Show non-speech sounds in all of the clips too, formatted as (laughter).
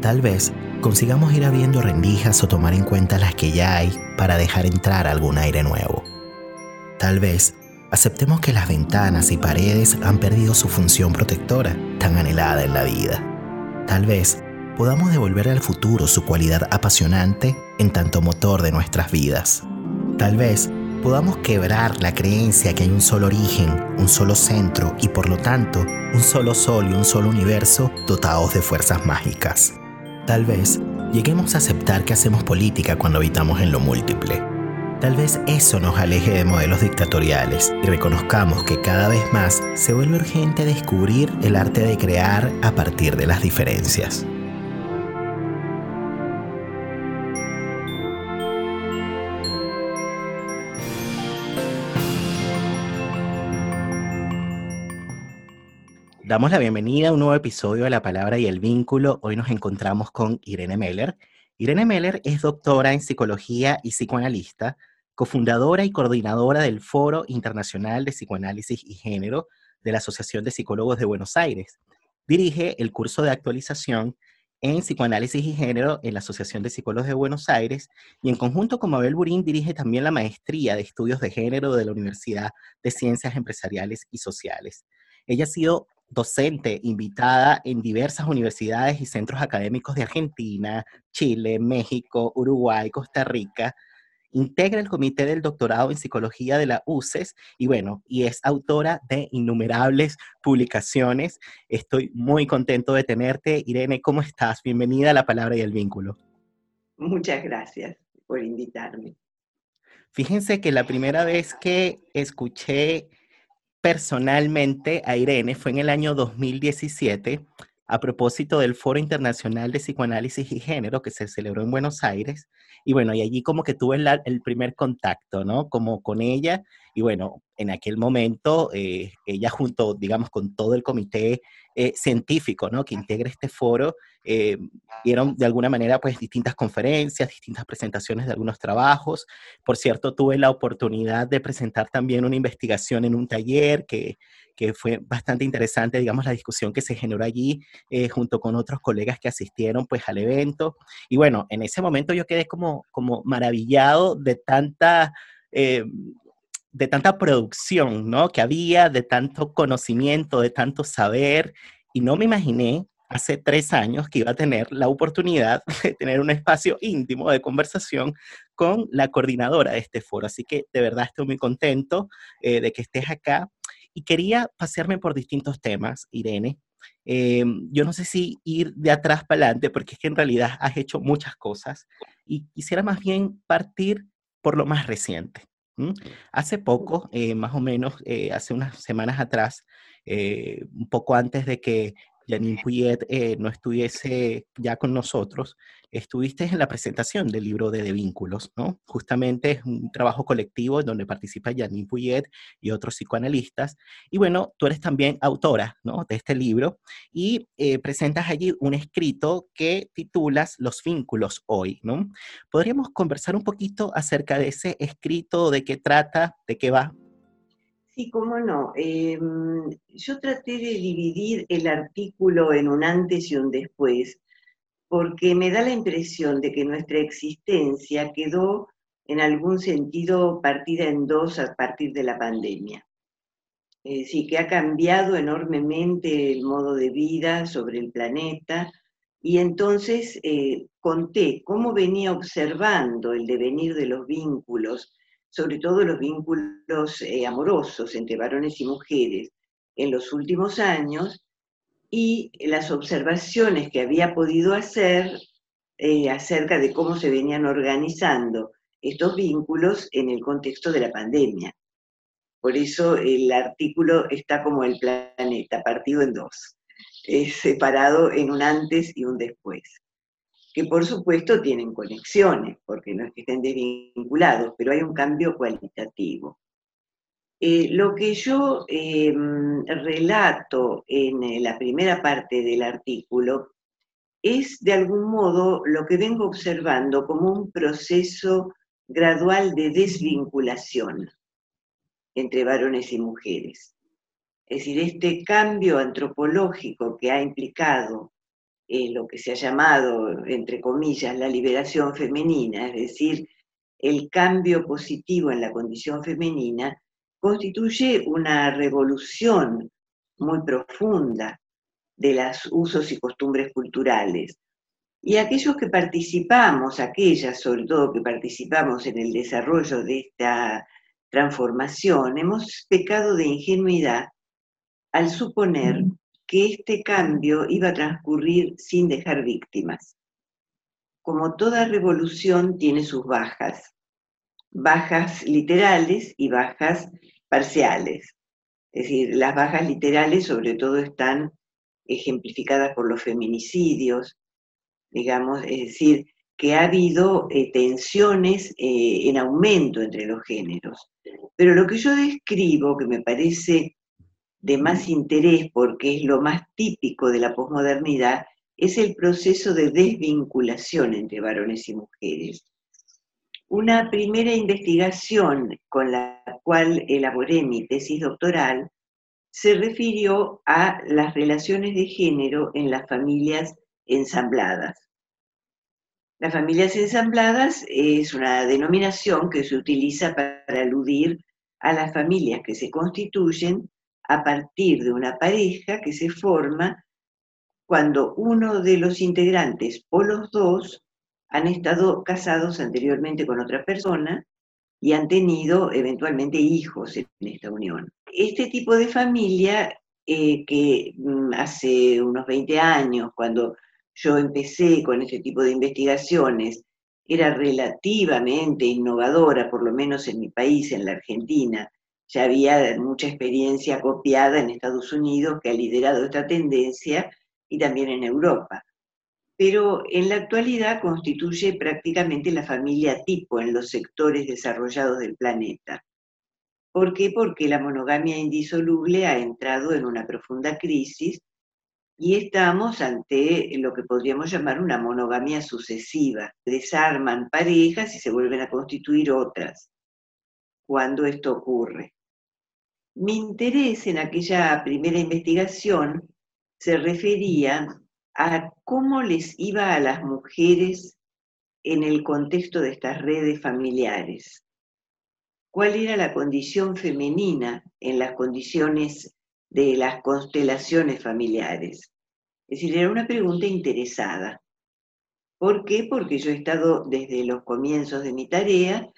Tal vez consigamos ir abriendo rendijas o tomar en cuenta las que ya hay para dejar entrar algún aire nuevo. Tal vez aceptemos que las ventanas y paredes han perdido su función protectora tan anhelada en la vida. Tal vez podamos devolver al futuro su cualidad apasionante en tanto motor de nuestras vidas. Tal vez podamos quebrar la creencia que hay un solo origen, un solo centro y por lo tanto un solo sol y un solo universo dotados de fuerzas mágicas. Tal vez lleguemos a aceptar que hacemos política cuando habitamos en lo múltiple. Tal vez eso nos aleje de modelos dictatoriales y reconozcamos que cada vez más se vuelve urgente descubrir el arte de crear a partir de las diferencias. Damos la bienvenida a un nuevo episodio de La Palabra y el Vínculo. Hoy nos encontramos con Irene Meller. Irene Meller es doctora en psicología y psicoanalista, cofundadora y coordinadora del Foro Internacional de Psicoanálisis y Género de la Asociación de Psicólogos de Buenos Aires. Dirige el curso de actualización en psicoanálisis y género en la Asociación de Psicólogos de Buenos Aires y en conjunto con Mabel Burín dirige también la maestría de estudios de género de la Universidad de Ciencias Empresariales y Sociales. Ella ha sido docente invitada en diversas universidades y centros académicos de Argentina, Chile, México, Uruguay, Costa Rica. Integra el comité del doctorado en psicología de la UCES y bueno, y es autora de innumerables publicaciones. Estoy muy contento de tenerte. Irene, ¿cómo estás? Bienvenida a La Palabra y el Vínculo. Muchas gracias por invitarme. Fíjense que la primera vez que escuché personalmente a Irene fue en el año 2017 a propósito del Foro Internacional de Psicoanálisis y Género que se celebró en Buenos Aires. Y bueno, y allí como que tuve el primer contacto, ¿no? Como con ella. Y bueno, en aquel momento, eh, ella junto, digamos, con todo el comité eh, científico, ¿no? Que integra este foro, eh, dieron de alguna manera pues distintas conferencias, distintas presentaciones de algunos trabajos. Por cierto, tuve la oportunidad de presentar también una investigación en un taller que, que fue bastante interesante, digamos, la discusión que se generó allí eh, junto con otros colegas que asistieron pues al evento. Y bueno, en ese momento yo quedé como, como maravillado de tanta... Eh, de tanta producción, ¿no? Que había, de tanto conocimiento, de tanto saber, y no me imaginé hace tres años que iba a tener la oportunidad (laughs) de tener un espacio íntimo de conversación con la coordinadora de este foro. Así que de verdad estoy muy contento eh, de que estés acá y quería pasearme por distintos temas, Irene. Eh, yo no sé si ir de atrás para adelante, porque es que en realidad has hecho muchas cosas y quisiera más bien partir por lo más reciente. Hace poco, eh, más o menos hace unas semanas atrás, un poco antes de que Janine Puyet eh, no estuviese ya con nosotros, estuviste en la presentación del libro de De Vínculos, ¿no? Justamente es un trabajo colectivo donde participa Janine Puyet y otros psicoanalistas. Y bueno, tú eres también autora, ¿no? De este libro y eh, presentas allí un escrito que titulas Los vínculos hoy, ¿no? ¿Podríamos conversar un poquito acerca de ese escrito, de qué trata, de qué va? Sí, cómo no. Em, yo traté de dividir el artículo en un antes y un después, porque me da la impresión de que nuestra existencia quedó en algún sentido partida en dos a partir de la pandemia. Sí, que ha cambiado enormemente el modo de vida sobre el planeta y entonces eh, conté cómo venía observando el devenir de los vínculos sobre todo los vínculos eh, amorosos entre varones y mujeres en los últimos años y las observaciones que había podido hacer eh, acerca de cómo se venían organizando estos vínculos en el contexto de la pandemia. Por eso el artículo está como el planeta, partido en dos, separado en un antes y un después que por supuesto tienen conexiones, porque no es que estén desvinculados, pero hay un cambio cualitativo. Eh, lo que yo em, relato en eh, la primera parte del artículo es de algún modo lo que vengo observando como un proceso gradual de desvinculación entre varones y mujeres. Es decir, este cambio antropológico que ha implicado eh, lo que se ha llamado, entre comillas, la liberación femenina, es decir, el cambio positivo en la condición femenina, constituye una revolución muy profunda de los usos y costumbres culturales. Y aquellos que participamos, aquellas sobre todo que participamos en el desarrollo de esta transformación, hemos pecado de ingenuidad al suponer que este cambio iba a transcurrir sin dejar víctimas. Como toda revolución tiene sus bajas, bajas literales y bajas parciales. Es decir, las bajas literales sobre todo están ejemplificadas por los feminicidios, digamos, es decir, que ha habido eh, tensiones eh, en aumento entre los géneros. Pero lo que yo describo, que me parece de más interés porque es lo más típico de la posmodernidad, es el proceso de desvinculación entre varones y mujeres. Una primera investigación con la cual elaboré mi tesis doctoral se refirió a las relaciones de género en las familias ensambladas. Las familias ensambladas es una denominación que se utiliza para aludir a las familias que se constituyen a partir de una pareja que se forma cuando uno de los integrantes o los dos han estado casados anteriormente con otra persona y han tenido eventualmente hijos en esta unión. Este tipo de familia eh, que mm, hace unos 20 años, cuando yo empecé con este tipo de investigaciones, era relativamente innovadora, por lo menos en mi país, en la Argentina, ya había mucha experiencia copiada en Estados Unidos que ha liderado esta tendencia y también en Europa. Pero en la actualidad constituye prácticamente la familia tipo en los sectores desarrollados del planeta. ¿Por qué? Porque la monogamia indisoluble ha entrado en una profunda crisis y estamos ante lo que podríamos llamar una monogamia sucesiva. Desarman parejas y se vuelven a constituir otras cuando esto ocurre. Mi interés en aquella primera investigación se refería a cómo les iba a las mujeres en el contexto de estas redes familiares. ¿Cuál era la condición femenina en las condiciones de las constelaciones familiares? Es decir, era una pregunta interesada. ¿Por qué? Porque yo he estado desde los comienzos de mi tarea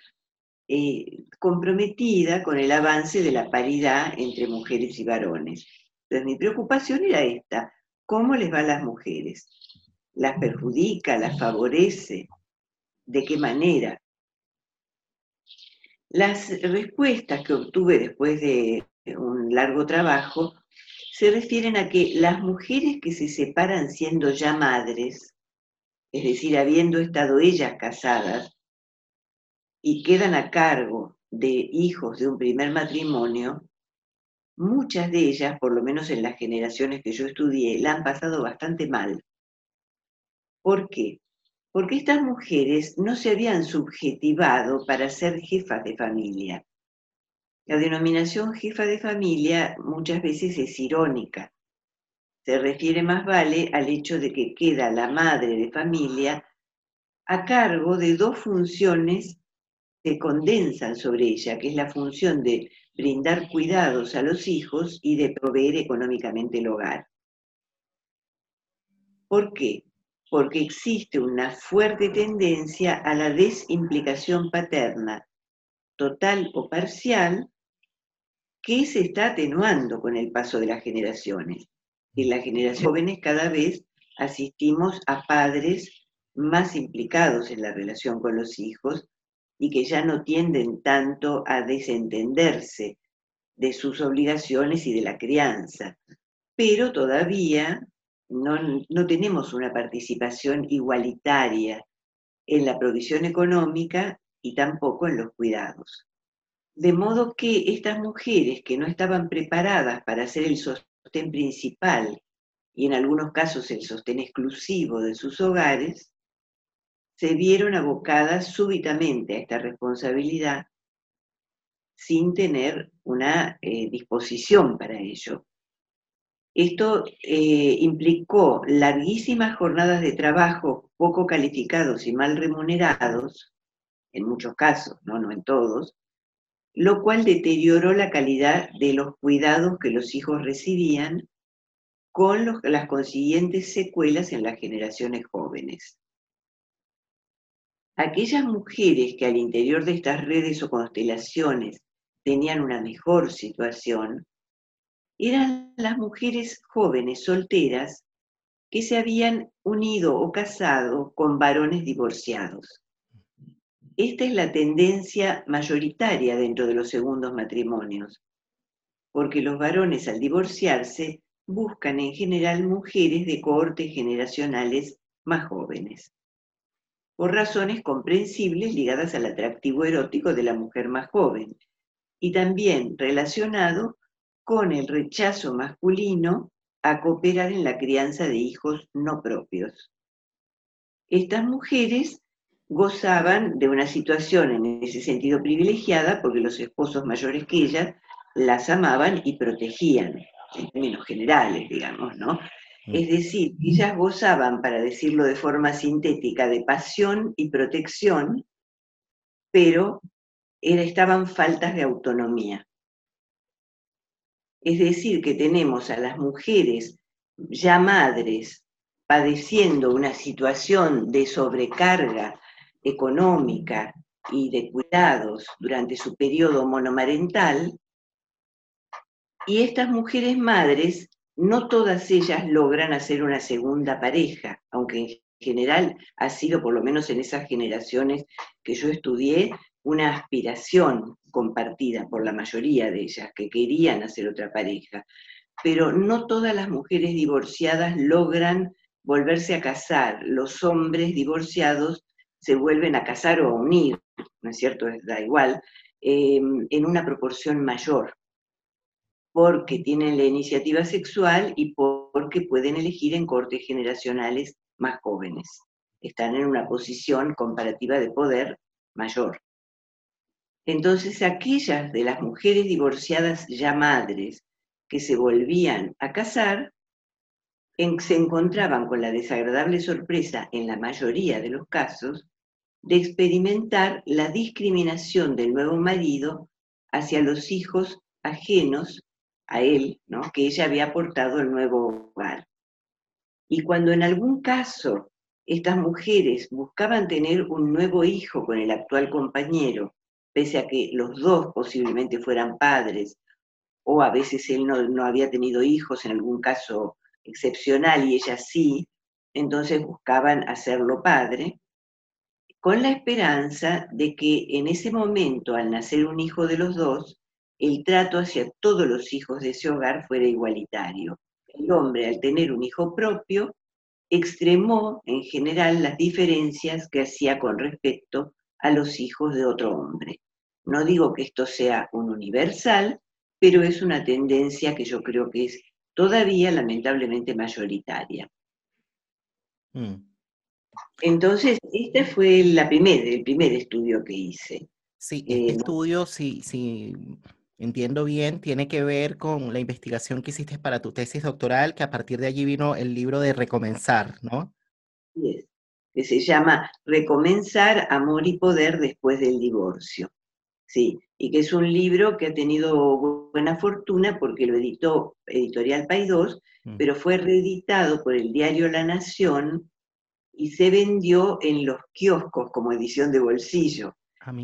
eh, comprometida con el avance de la paridad entre mujeres y varones. Entonces mi preocupación era esta, ¿cómo les va a las mujeres? ¿Las perjudica, las favorece? ¿De qué manera? Las respuestas que obtuve después de un largo trabajo se refieren a que las mujeres que se separan siendo ya madres, es decir, habiendo estado ellas casadas, y quedan a cargo de hijos de un primer matrimonio, muchas de ellas, por lo menos en las generaciones que yo estudié, la han pasado bastante mal. ¿Por qué? Porque estas mujeres no se habían subjetivado para ser jefas de familia. La denominación jefa de familia muchas veces es irónica. Se refiere más vale al hecho de que queda la madre de familia a cargo de dos funciones se condensan sobre ella, que es la función de brindar cuidados a los hijos y de proveer económicamente el hogar. ¿Por qué? Porque existe una fuerte tendencia a la desimplicación paterna, total o parcial, que se está atenuando con el paso de las generaciones. En las generaciones jóvenes cada vez asistimos a padres más implicados en la relación con los hijos, y que ya no tienden tanto a desentenderse de sus obligaciones y de la crianza. Pero todavía no, no tenemos una participación igualitaria en la provisión económica y tampoco en los cuidados. De modo que estas mujeres que no estaban preparadas para ser el sostén principal y en algunos casos el sostén exclusivo de sus hogares, se vieron abocadas súbitamente a esta responsabilidad sin tener una eh, disposición para ello. Esto eh, implicó larguísimas jornadas de trabajo poco calificados y mal remunerados, en muchos casos, no, no en todos, lo cual deterioró la calidad de los cuidados que los hijos recibían con las consiguientes secuelas en las generaciones jóvenes. Aquellas mujeres que al interior de estas redes o constelaciones tenían una mejor situación, eran las mujeres jóvenes solteras que se habían unido o casado con varones divorciados. Esta es la tendencia mayoritaria dentro de los segundos matrimonios, porque los varones al divorciarse buscan en general mujeres de cohortes generacionales más jóvenes, por razones comprensibles ligadas al atractivo erótico de la mujer más joven, y también relacionado con el rechazo masculino a cooperar en la crianza de hijos no propios. Estas mujeres gozaban de una situación en ese sentido privilegiada porque los esposos mayores que ellas las amaban y protegían, en términos generales, digamos, ¿no? Mm. Es decir, ellas gozaban, para decirlo de forma sintética, de pasión y protección, pero estaban faltas de autonomía. Es decir, que tenemos a las mujeres ya madres padeciendo una situación de sobrecarga económica y de cuidados durante su periodo monomarental, y estas mujeres madres, no todas ellas logran hacer una segunda pareja, aunque en general ha sido, por lo menos en esas generaciones que yo estudié, una aspiración compartida por la mayoría de ellas, que querían hacer otra pareja. Pero no todas las mujeres divorciadas logran volverse a casar. Los hombres divorciados se vuelven a casar o a unir, ¿no es cierto? Da igual, em, en una proporción mayor, porque tienen la iniciativa sexual y porque pueden elegir en cortes generacionales más jóvenes. Están en una posición comparativa de poder mayor. Entonces, aquellas de las mujeres divorciadas ya madres que se volvían a casar, se encontraban con la desagradable sorpresa, en la mayoría de los casos, de experimentar la discriminación del nuevo marido hacia los hijos ajenos a él, ¿no? que ella había aportado al nuevo hogar. Y cuando en algún caso estas mujeres buscaban tener un nuevo hijo con el actual compañero, pese a que los dos posiblemente fueran padres, o a veces él no, no había tenido hijos en algún caso excepcional y ella sí, entonces buscaban hacerlo padre, con la esperanza de que en ese momento, al nacer un hijo de los dos, el trato hacia todos los hijos de ese hogar fuera igualitario. El hombre, al tener un hijo propio, extremó en general las diferencias que hacía con respecto a los hijos de otro hombre. No digo que esto sea un universal, pero es una tendencia que yo creo que es todavía lamentablemente mayoritaria. Mm. Entonces, este fue la el primer estudio que hice. Sí, este eh, estudio, si, sí, entiendo bien, tiene que ver con la investigación que hiciste para tu tesis doctoral, que a partir de allí vino el libro de Recomenzar, ¿no? Sí, que se llama Recomenzar, Amor y Poder después del divorcio. Sí, y que es un libro que ha tenido buena fortuna porque lo editó Editorial Paidós, mm. pero fue reeditado por el diario La Nación y se vendió en los kioscos como edición de bolsillo.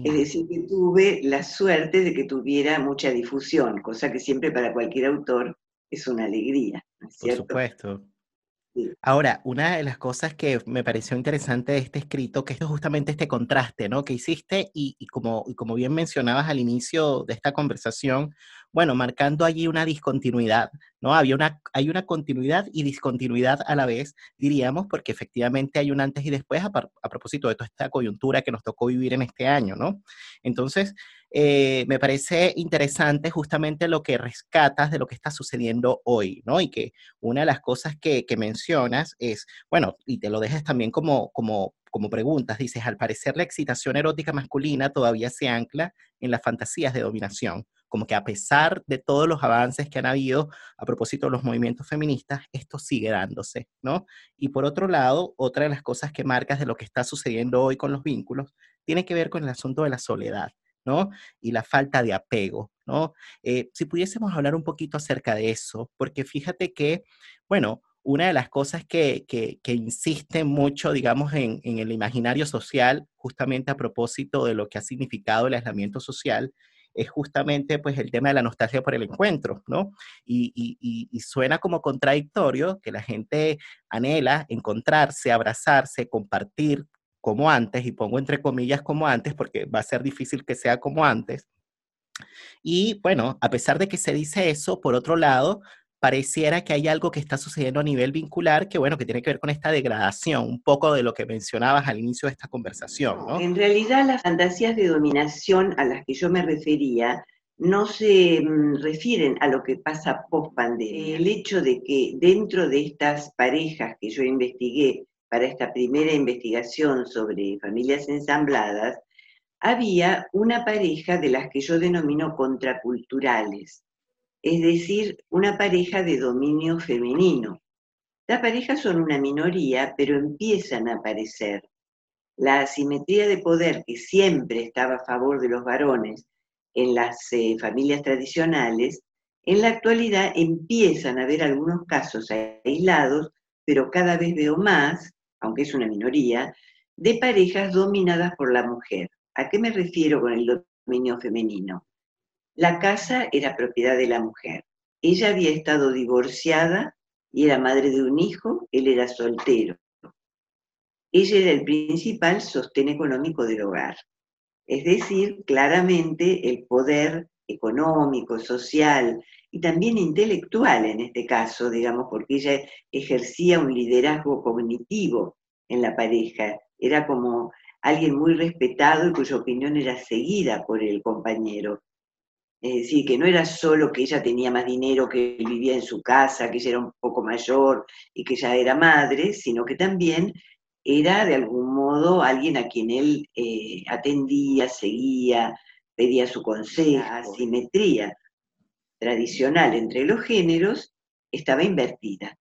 Es decir, que tuve la suerte de que tuviera mucha difusión, cosa que siempre para cualquier autor es una alegría. ¿no es Por supuesto. Ahora, una de las cosas que me pareció interesante de este escrito, que es justamente este contraste, ¿no? Que hiciste y, como, como bien mencionabas al inicio de esta conversación, bueno, marcando allí una discontinuidad, ¿no? Había una, hay una continuidad y discontinuidad a la vez, diríamos, porque efectivamente hay un antes y después a, a propósito de toda esta coyuntura que nos tocó vivir en este año, ¿no? Entonces, eh, me parece interesante justamente lo que rescatas de lo que está sucediendo hoy, ¿no? Y que una de las cosas que, mencionas es, bueno, y te lo dejas también como, como, como preguntas, dices, al parecer la excitación erótica masculina todavía se ancla en las fantasías de dominación como que a pesar de todos los avances que han habido a propósito de los movimientos feministas, esto sigue dándose, ¿no? Y por otro lado, otra de las cosas que marcas de lo que está sucediendo hoy con los vínculos tiene que ver con el asunto de la soledad. ¿No? Y la falta de apego, ¿no? Eh, si pudiésemos hablar un poquito acerca de eso, porque fíjate que, bueno, una de las cosas que, que, insiste mucho, digamos, en, el imaginario social, justamente a propósito de lo que ha significado el aislamiento social, es justamente pues el tema de la nostalgia por el encuentro, ¿no? Y, y, suena como contradictorio que la gente anhela encontrarse, abrazarse, compartir como antes, y pongo entre comillas como antes porque va a ser difícil que sea como antes. Y bueno, a pesar de que se dice eso, por otro lado, pareciera que hay algo que está sucediendo a nivel vincular que, bueno, que tiene que ver con esta degradación, un poco de lo que mencionabas al inicio de esta conversación. En realidad, las fantasías de dominación a las que yo me refería no se mm, refieren a lo que pasa post pandemia. El hecho de que dentro de estas parejas que yo investigué para esta primera investigación sobre familias ensambladas, había una pareja de las que yo denomino contraculturales es decir, una pareja de dominio femenino. Las parejas son una minoría, pero empiezan a aparecer. La asimetría de poder que siempre estaba a favor de los varones en las eh, familias tradicionales, en la actualidad empiezan a haber algunos casos aislados, pero cada vez veo más, aunque es una minoría, de parejas dominadas por la mujer. ¿A qué me refiero con el dominio femenino? La casa era propiedad de la mujer. Ella había estado divorciada y era madre de un hijo, él era soltero. Ella era el principal sostén económico del hogar. Es decir, claramente el poder económico, social y también intelectual en este caso, digamos, porque ella ejercía un liderazgo cognitivo en la pareja. Era como alguien muy respetado y cuya opinión era seguida por el compañero. Es decir, que no era solo que ella tenía más dinero, que vivía en su casa, que ella era un poco mayor y que ya era madre, sino que también era de algún modo alguien a quien él eh, atendía, seguía, pedía su consejo. Asimetría tradicional entre los géneros estaba invertida.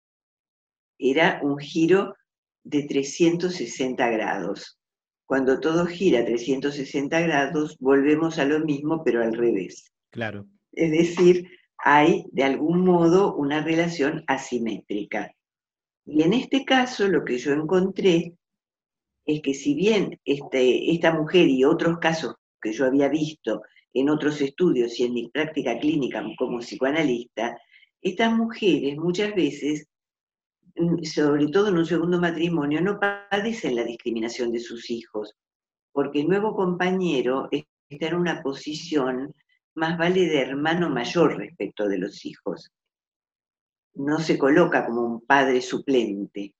Era un giro de 360 grados. Cuando todo gira 360 grados, volvemos a lo mismo, pero al revés. Claro. Es decir, hay de algún modo una relación asimétrica. Y en este caso lo que yo encontré es que si bien este, esta mujer y otros casos que yo había visto en otros estudios y en mi práctica clínica como psicoanalista, estas mujeres muchas veces, mm, sobre todo en un segundo matrimonio, no padecen la discriminación de sus hijos, porque el nuevo compañero está en una posición más vale de hermano mayor respecto de los hijos. No se coloca como un padre suplente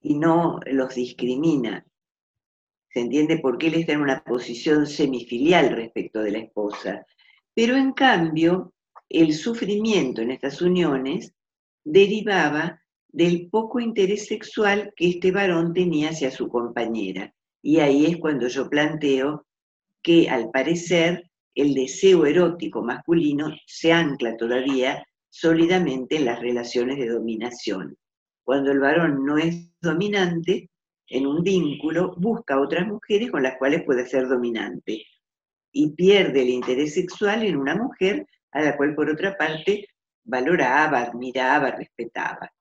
y no los discrimina. Se entiende por qué él está en una posición semifilial respecto de la esposa. Pero en cambio, el sufrimiento en estas uniones derivaba del poco interés sexual que este varón tenía hacia su compañera. Y ahí es cuando yo planteo que al parecer el deseo erótico masculino se ancla todavía sólidamente en las relaciones de dominación. Cuando el varón no es dominante, en un vínculo busca otras mujeres con las cuales puede ser dominante y pierde el interés sexual en una mujer a la cual por otra parte valoraba, admiraba, respetaba.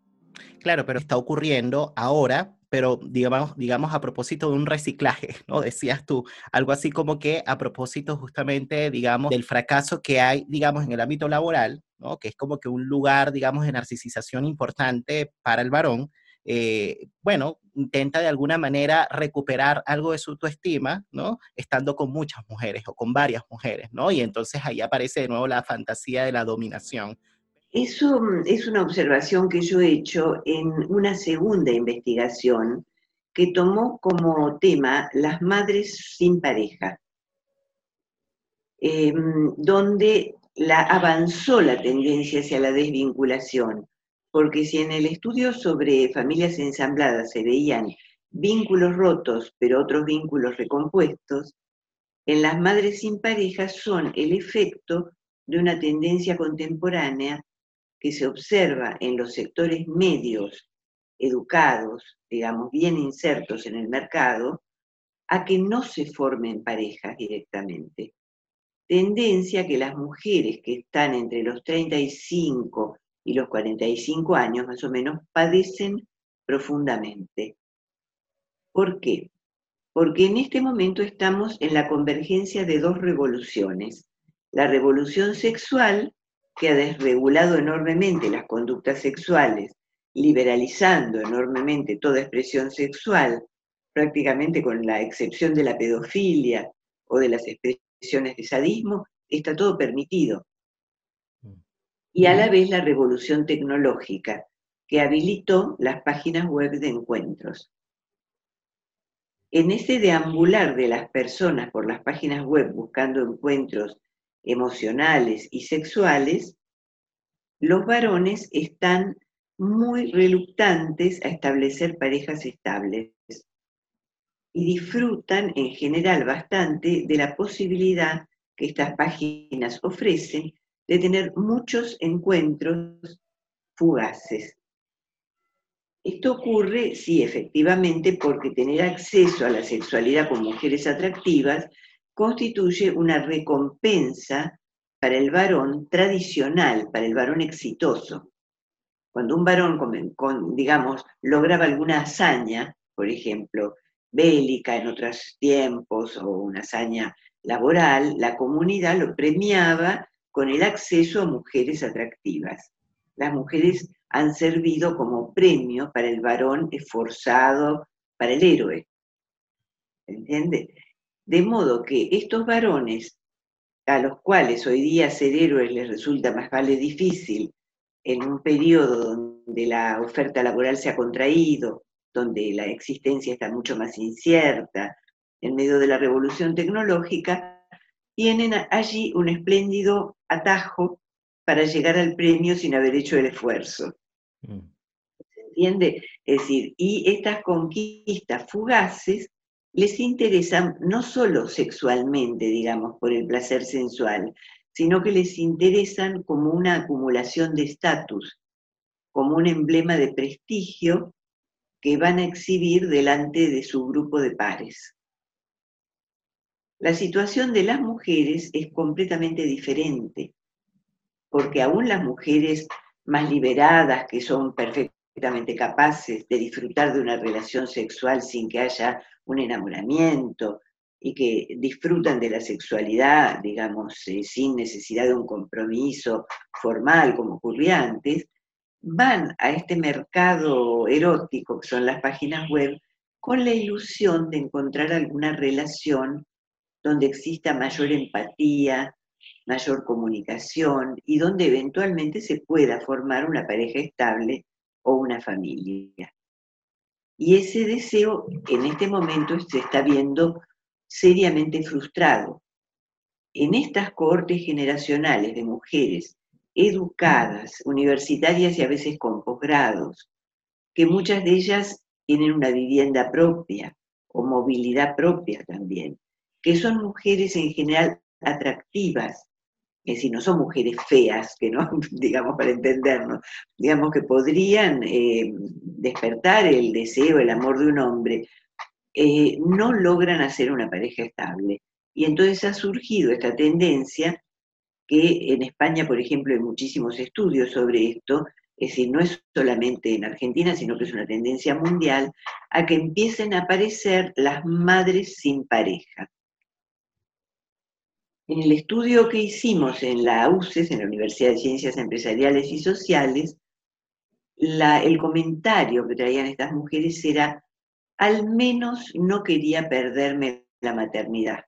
Claro, pero está ocurriendo ahora pero digamos, digamos a propósito de un reciclaje, (laughs) ¿no? Decías tú, algo así como que a propósito justamente, digamos, del fracaso que hay, digamos, en el ámbito laboral, ¿no? Que es como que un lugar, digamos, de narcisización importante para el varón, eh, bueno, intenta de alguna manera recuperar algo de su autoestima, ¿no? Estando con muchas mujeres o con varias mujeres, ¿no? Y entonces ahí aparece de nuevo la fantasía de la dominación. Eso mm, es una observación que yo he hecho en una segunda investigación que tomó como tema las madres sin pareja, em, donde la, avanzó la tendencia hacia la desvinculación, porque si en el estudio sobre familias ensambladas se veían vínculos rotos, pero otros vínculos recompuestos, en las madres sin pareja son el efecto de una tendencia contemporánea que se observa en los sectores medios, educados, digamos, bien insertos en el mercado, a que no se formen parejas directamente. Tendencia que las mujeres que están entre los 35 y los 45 años más o menos padecen profundamente. ¿Por qué? Porque en este momento estamos en la convergencia de dos revoluciones. La revolución sexual, que ha desregulado enormemente las conductas sexuales, liberalizando enormemente toda expresión sexual, prácticamente con la excepción de la pedofilia o de las expresiones de sadismo, está todo permitido. Y a la vez la revolución tecnológica, que habilitó las páginas web de encuentros. En ese deambular de las personas por las páginas web buscando encuentros emocionales y sexuales, los varones están muy reluctantes a establecer parejas estables y disfrutan en general bastante de la posibilidad que estas páginas ofrecen de tener muchos encuentros fugaces. Esto ocurre, sí, efectivamente, porque tener acceso a la sexualidad con mujeres atractivas constituye una recompensa para el varón tradicional, para el varón exitoso. Cuando un varón, digamos, lograba alguna hazaña, por ejemplo, bélica en otros tiempos o una hazaña laboral, la comunidad lo premiaba con el acceso a mujeres atractivas. Las mujeres han servido como premio para el varón esforzado, para el héroe. ¿Entiende? De modo que estos varones, a los cuales hoy día ser héroes les resulta más vale difícil, en un periodo donde la oferta laboral se ha contraído, donde la existencia está mucho más incierta, en medio de la revolución tecnológica, tienen allí un espléndido atajo para llegar al premio sin haber hecho el esfuerzo. Mm. ¿Se entiende? Es decir, y estas conquistas fugaces les interesan no solo sexualmente, digamos, por el placer sensual, sino que les interesan como una acumulación de estatus, como un emblema de prestigio que van a exhibir delante de su grupo de pares. La situación de las mujeres es completamente diferente, porque aún las mujeres más liberadas, que son perfectamente capaces de disfrutar de una relación sexual sin que haya un enamoramiento y que disfrutan de la sexualidad, digamos, eh, sin necesidad de un compromiso formal como ocurría antes, van a este mercado erótico que son las páginas web con la ilusión de encontrar alguna relación donde exista mayor empatía, mayor comunicación y donde eventualmente se pueda formar una pareja estable o una familia. Y ese deseo en este momento se está viendo seriamente frustrado. En estas cohortes generacionales de mujeres educadas, universitarias y a veces con posgrados, que muchas de ellas tienen una vivienda propia o movilidad propia también, que son mujeres en general atractivas, es decir, no son mujeres feas, que no, (laughs) digamos, para entendernos, digamos que podrían eh, despertar el deseo, el amor de un hombre, eh, no logran hacer una pareja estable. Y entonces ha surgido esta tendencia que en España, por ejemplo, hay muchísimos estudios sobre esto, es decir, no es solamente en Argentina, sino que es una tendencia mundial, a que empiecen a aparecer las madres sin pareja. En el estudio que hicimos en la UCES, en la Universidad de Ciencias Empresariales y Sociales, el comentario que traían estas mujeres era, al menos no quería perderme la maternidad.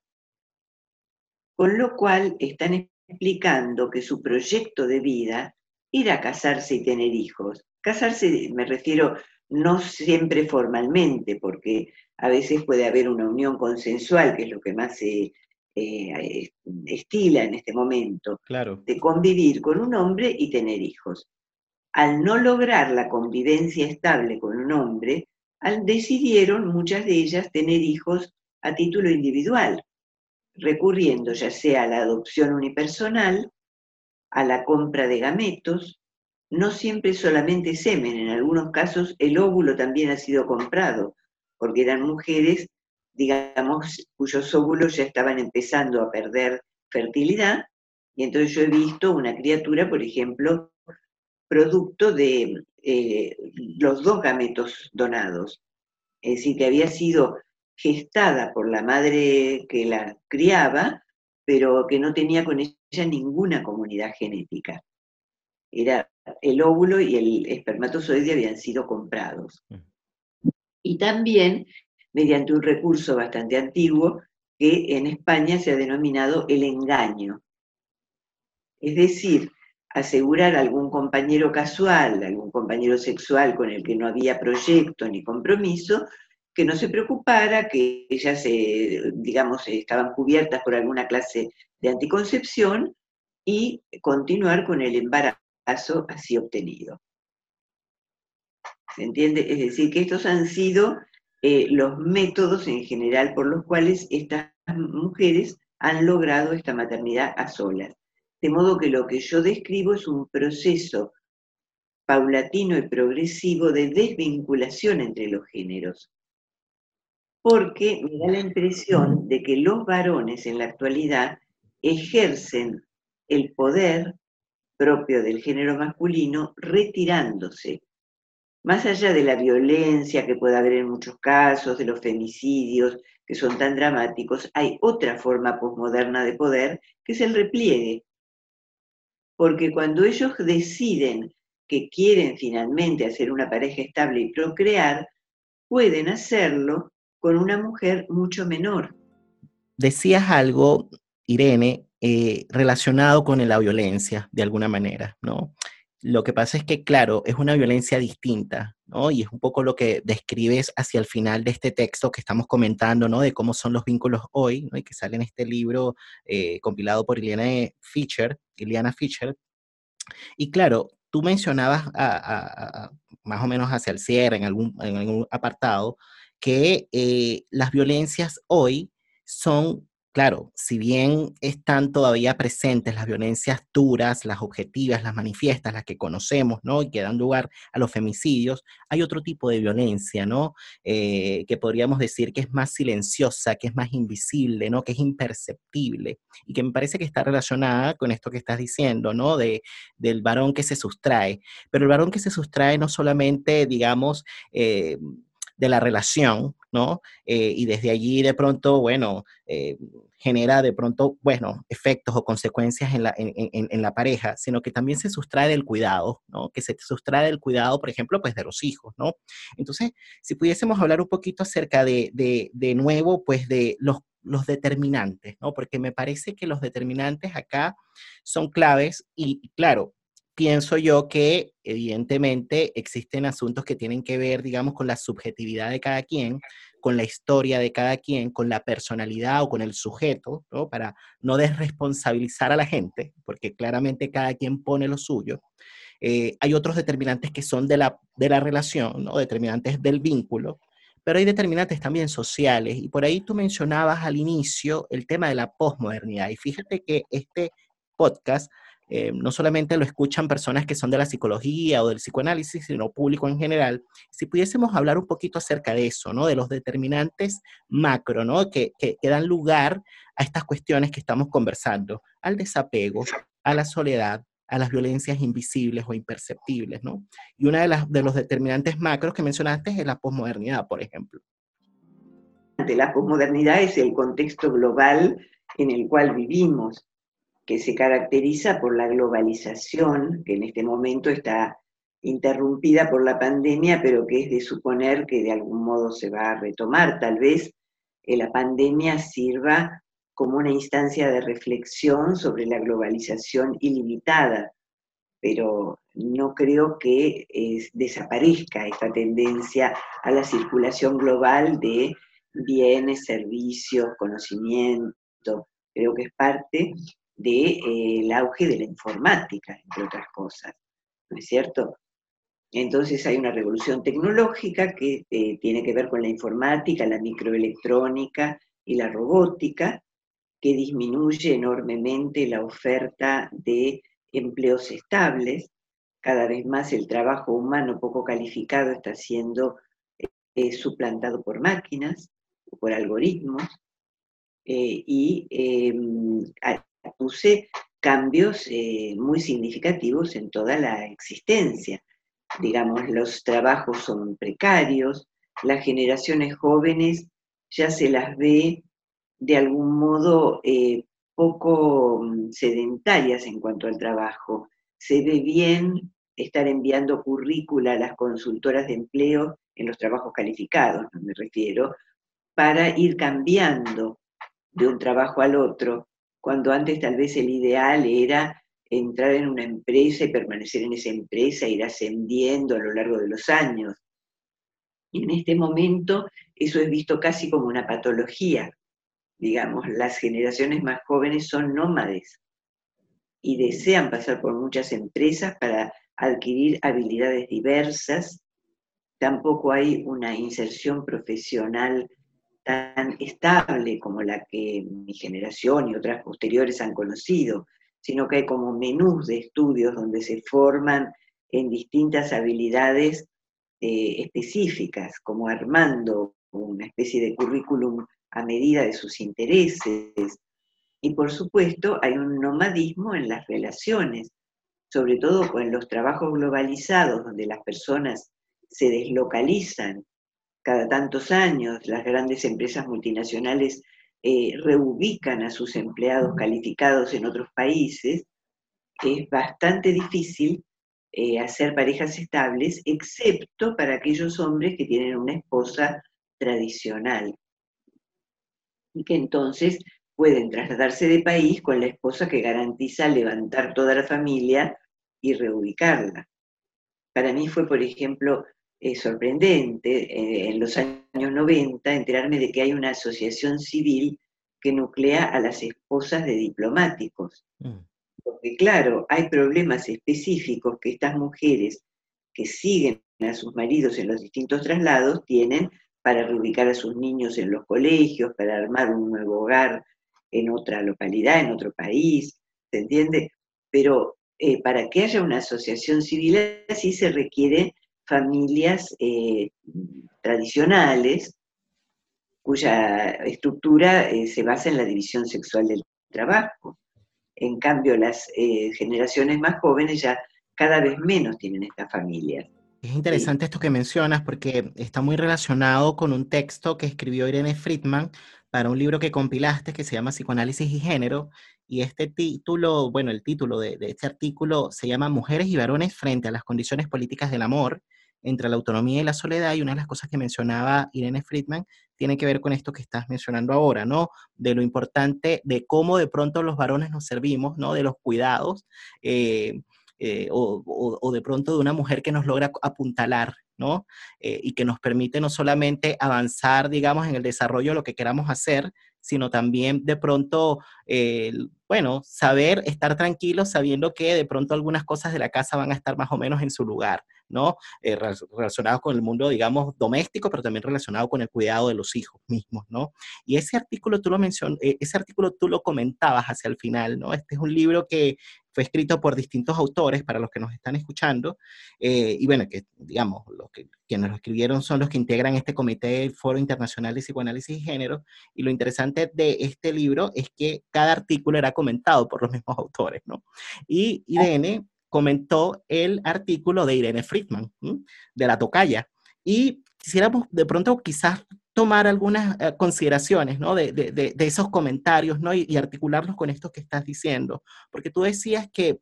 Con lo cual están explicando que su proyecto de vida era casarse y tener hijos. Casarse, me refiero, no siempre formalmente, porque a veces puede haber una unión consensual, que es lo que más se eh, estila en este momento, de convivir con un hombre y tener hijos. Al no lograr la convivencia estable con un hombre, decidieron muchas de ellas tener hijos a título individual, recurriendo ya sea a la adopción unipersonal a la compra de gametos, no siempre solamente semen, en algunos casos el óvulo también ha sido comprado, porque eran mujeres, digamos, cuyos óvulos ya estaban empezando a perder fertilidad, y entonces yo he visto una criatura, por ejemplo, producto de eh, los dos gametos donados, es decir, que había sido gestada por la madre que la criaba, pero que no tenía con ella ninguna comunidad genética. Era el óvulo y el espermatozoide habían sido comprados. Mm. Y también mediante un recurso bastante antiguo que en España se ha denominado el engaño. Es decir, asegurar a algún compañero casual, algún compañero sexual con el que no había proyecto ni compromiso, que no se preocupara, que ellas, se, digamos, estaban cubiertas por alguna clase de anticoncepción y continuar con el embarazo así obtenido. ¿Se entiende? Es decir, que estos han sido eh, los métodos en general por los cuales estas mujeres han logrado esta maternidad a solas. De modo que lo que yo describo es un proceso paulatino y progresivo de desvinculación entre los géneros porque me da la impresión de que los varones en la actualidad ejercen el poder propio del género masculino retirándose. Más allá de la violencia que puede haber en muchos casos, de los femicidios que son tan dramáticos, hay otra forma posmoderna de poder que es el repliegue. Porque cuando ellos deciden que quieren finalmente hacer una pareja estable y procrear, pueden hacerlo con una mujer mucho menor. Decías algo, Irene, eh, relacionado con la violencia, de alguna manera, ¿no? Lo que pasa es que, claro, es una violencia distinta, ¿no? Y es un poco lo que describes hacia el final de este texto que estamos comentando, ¿no? De cómo son los vínculos hoy. Y que sale en este libro eh, compilado por Ileana Fischer, Iliana Fischer. Y claro, tú mencionabas más o menos hacia el cierre, en algún, en algún apartado, que eh, las violencias hoy son, claro, si bien están todavía presentes las violencias duras, las objetivas, las manifiestas, las que conocemos, ¿no? Y que dan lugar a los femicidios, hay otro tipo de violencia, ¿no? Eh, que podríamos decir que es más silenciosa, que es más invisible, ¿no? Que es imperceptible y que me parece que está relacionada con esto que estás diciendo, ¿no? De, del varón que se sustrae. Pero el varón que se sustrae no solamente, digamos, eh, de la relación, Eh, y desde allí de pronto, bueno, eh, genera de pronto, bueno, efectos o consecuencias en la, en, la, pareja, sino que también se sustrae del cuidado, ¿no? Que se sustrae del cuidado, por ejemplo, pues de los hijos, ¿no? Entonces, si pudiésemos hablar un poquito acerca de, de, de nuevo, pues de los los determinantes, ¿no? Porque me parece que los determinantes acá son claves y, claro, pienso yo que evidentemente existen asuntos que tienen que ver, digamos, con la subjetividad de cada quien, con la historia de cada quien, con la personalidad o con el sujeto, ¿no? Para no desresponsabilizar a la gente, porque claramente cada quien pone lo suyo. Eh, hay otros determinantes que son de la, de la relación, ¿no? Determinantes del vínculo, pero hay determinantes también sociales. Y por ahí tú mencionabas al inicio el tema de la posmodernidad. Y fíjate que este podcast eh, no solamente lo escuchan personas que son de la psicología o del psicoanálisis, sino público en general, si pudiésemos hablar un poquito acerca de eso, ¿no? De los determinantes macro, ¿no? Que, que, dan lugar a estas cuestiones que estamos conversando, al desapego, a la soledad, a las violencias invisibles o imperceptibles, ¿no? Y uno de, las, de los determinantes macros que mencionaste es la posmodernidad, por ejemplo. La posmodernidad es el contexto global en el cual vivimos que se caracteriza por la globalización, que en este momento está interrumpida por la pandemia, pero que es de suponer que de algún modo se va a retomar. Tal vez que la pandemia sirva como una instancia de reflexión sobre la globalización ilimitada, pero no creo que desaparezca esta tendencia a la circulación global de bienes, servicios, conocimiento. Creo que es parte del eh, auge de la informática, entre otras cosas, ¿no es cierto? Entonces hay una revolución tecnológica que eh, tiene que ver con la informática, la microelectrónica y la robótica, que disminuye enormemente la oferta de empleos estables, cada vez más el trabajo humano poco calificado está siendo eh, suplantado por máquinas o por algoritmos, y puse cambios eh, muy significativos en toda la existencia. Digamos, los trabajos son precarios, las generaciones jóvenes ya se las ve de algún modo poco mm, sedentarias en cuanto al trabajo. Se ve bien estar enviando currícula a las consultoras de empleo en los trabajos calificados, me refiero, para ir cambiando de un trabajo al otro, cuando antes tal vez el ideal era entrar en una empresa y permanecer en esa empresa, ir ascendiendo a lo largo de los años. Y en este momento eso es visto casi como una patología, digamos, las generaciones más jóvenes son nómades y desean pasar por muchas empresas para adquirir habilidades diversas. Tampoco hay una inserción profesional tan estable como la que mi generación y otras posteriores han conocido, sino que hay como menús de estudios donde se forman en distintas habilidades eh, específicas, como armando una especie de currículum a medida de sus intereses. Y por supuesto hay un nomadismo en las relaciones, sobre todo en los trabajos globalizados, donde las personas se deslocalizan cada tantos años, las grandes empresas multinacionales eh, reubican a sus empleados calificados en otros países, es bastante difícil eh, hacer parejas estables, excepto para aquellos hombres que tienen una esposa tradicional y que entonces pueden trasladarse de país con la esposa que garantiza levantar toda la familia y reubicarla. Para mí fue, por ejemplo, eh, sorprendente eh, en los años 90 enterarme de que hay una asociación civil que nuclea a las esposas de diplomáticos. Mm. Porque claro, hay problemas específicos que estas mujeres que siguen a sus maridos en los distintos traslados tienen para reubicar a sus niños en los colegios, para armar un nuevo hogar en otra localidad, en otro país, ¿se entiende? Pero eh, para que haya una asociación civil así se requieren familias eh, tradicionales cuya estructura eh, se basa en la división sexual del trabajo. En cambio, las generaciones más jóvenes ya cada vez menos tienen estas familias. Es interesante esto que mencionas porque está muy relacionado con un texto que escribió Irene Friedman para un libro que compilaste que se llama Psicoanálisis y Género. Y este título, bueno, el título de, este artículo se llama Mujeres y varones frente a las condiciones políticas del amor entre la autonomía y la soledad. Y una de las cosas que mencionaba Irene Friedman tiene que ver con esto que estás mencionando ahora, ¿no? De lo importante de cómo de pronto los varones nos servimos, ¿no? De los cuidados. Eh, eh, o, de pronto de una mujer que nos logra apuntalar, ¿no? Eh, y que nos permite no solamente avanzar, digamos, en el desarrollo de lo que queramos hacer, sino también de pronto, eh, bueno, saber estar tranquilos sabiendo que de pronto algunas cosas de la casa van a estar más o menos en su lugar, ¿no? Eh, relacionados con el mundo, digamos, doméstico, pero también relacionado con el cuidado de los hijos mismos, ¿no? Y ese artículo tú lo mencionas, eh, ese artículo tú lo comentabas hacia el final, ¿no? Este es un libro que fue escrito por distintos autores, para los que nos están escuchando, eh, y bueno, que digamos, los que, quienes lo escribieron son los que integran este comité del Foro Internacional de Psicoanálisis y Género, y lo interesante de este libro es que cada artículo era comentado por los mismos autores, ¿no? Y IDN comentó el artículo de Irene Friedman, de la tocaya. Y quisiéramos de pronto quizás tomar algunas eh, consideraciones ¿no? de, de, de, esos comentarios ¿no? y, articularlos con esto que estás diciendo. Porque tú decías que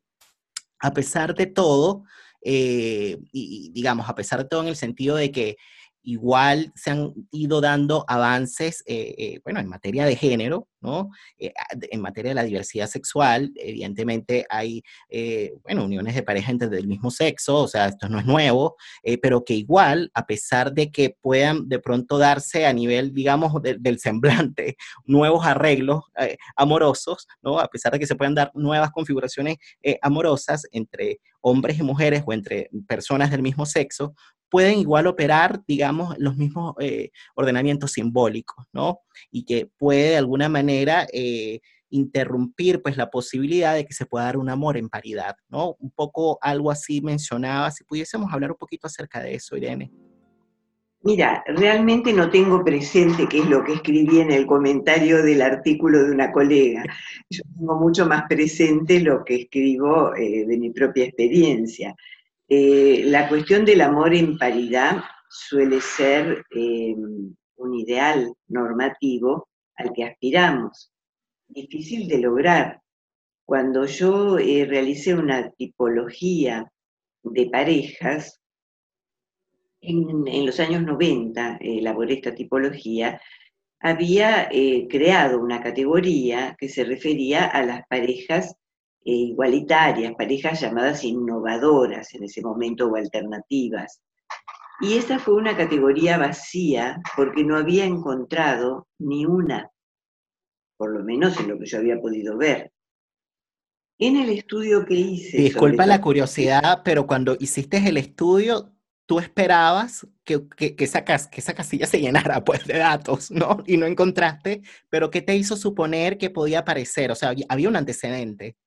a pesar de todo, eh, y, digamos, a pesar de todo en el sentido de que igual se han ido dando avances, eh, bueno, en materia de género, eh, en materia de la diversidad sexual, evidentemente hay, eh, bueno, uniones de pareja entre del mismo sexo, o sea, esto no es nuevo, eh, pero que igual, a pesar de que puedan de pronto darse a nivel, digamos, del semblante, (laughs) nuevos arreglos amorosos, ¿no? A pesar de que se puedan dar nuevas configuraciones amorosas entre hombres y mujeres o entre personas del mismo sexo, pueden igual operar, digamos, los mismos ordenamientos simbólicos, ¿no? Y que puede de alguna manera eh, interrumpir pues la posibilidad de que se pueda dar un amor en paridad, ¿no? Un poco algo así mencionaba, si pudiésemos hablar un poquito acerca de eso, Irene. Mira, realmente no tengo presente qué es lo que escribí en el comentario del artículo de una colega. Yo tengo mucho más presente lo que escribo eh, de mi propia experiencia. Eh, la cuestión del amor en paridad suele ser eh, un ideal normativo al que aspiramos, difícil de lograr. Cuando yo realicé una tipología de parejas, en, los años 90 elaboré esta tipología, había eh, creado una categoría que se refería a las parejas eh, igualitarias, parejas llamadas innovadoras en ese momento o alternativas. Y esta fue una categoría vacía porque no había encontrado ni una, por lo menos en lo que yo había podido ver. En el estudio que hice... Disculpa la curiosidad, pero cuando hiciste el estudio, tú esperabas que, que, que, esa, que esa casilla se llenara pues, de datos, ¿no? Y no encontraste, pero ¿qué te hizo suponer que podía aparecer? O sea, había un antecedente.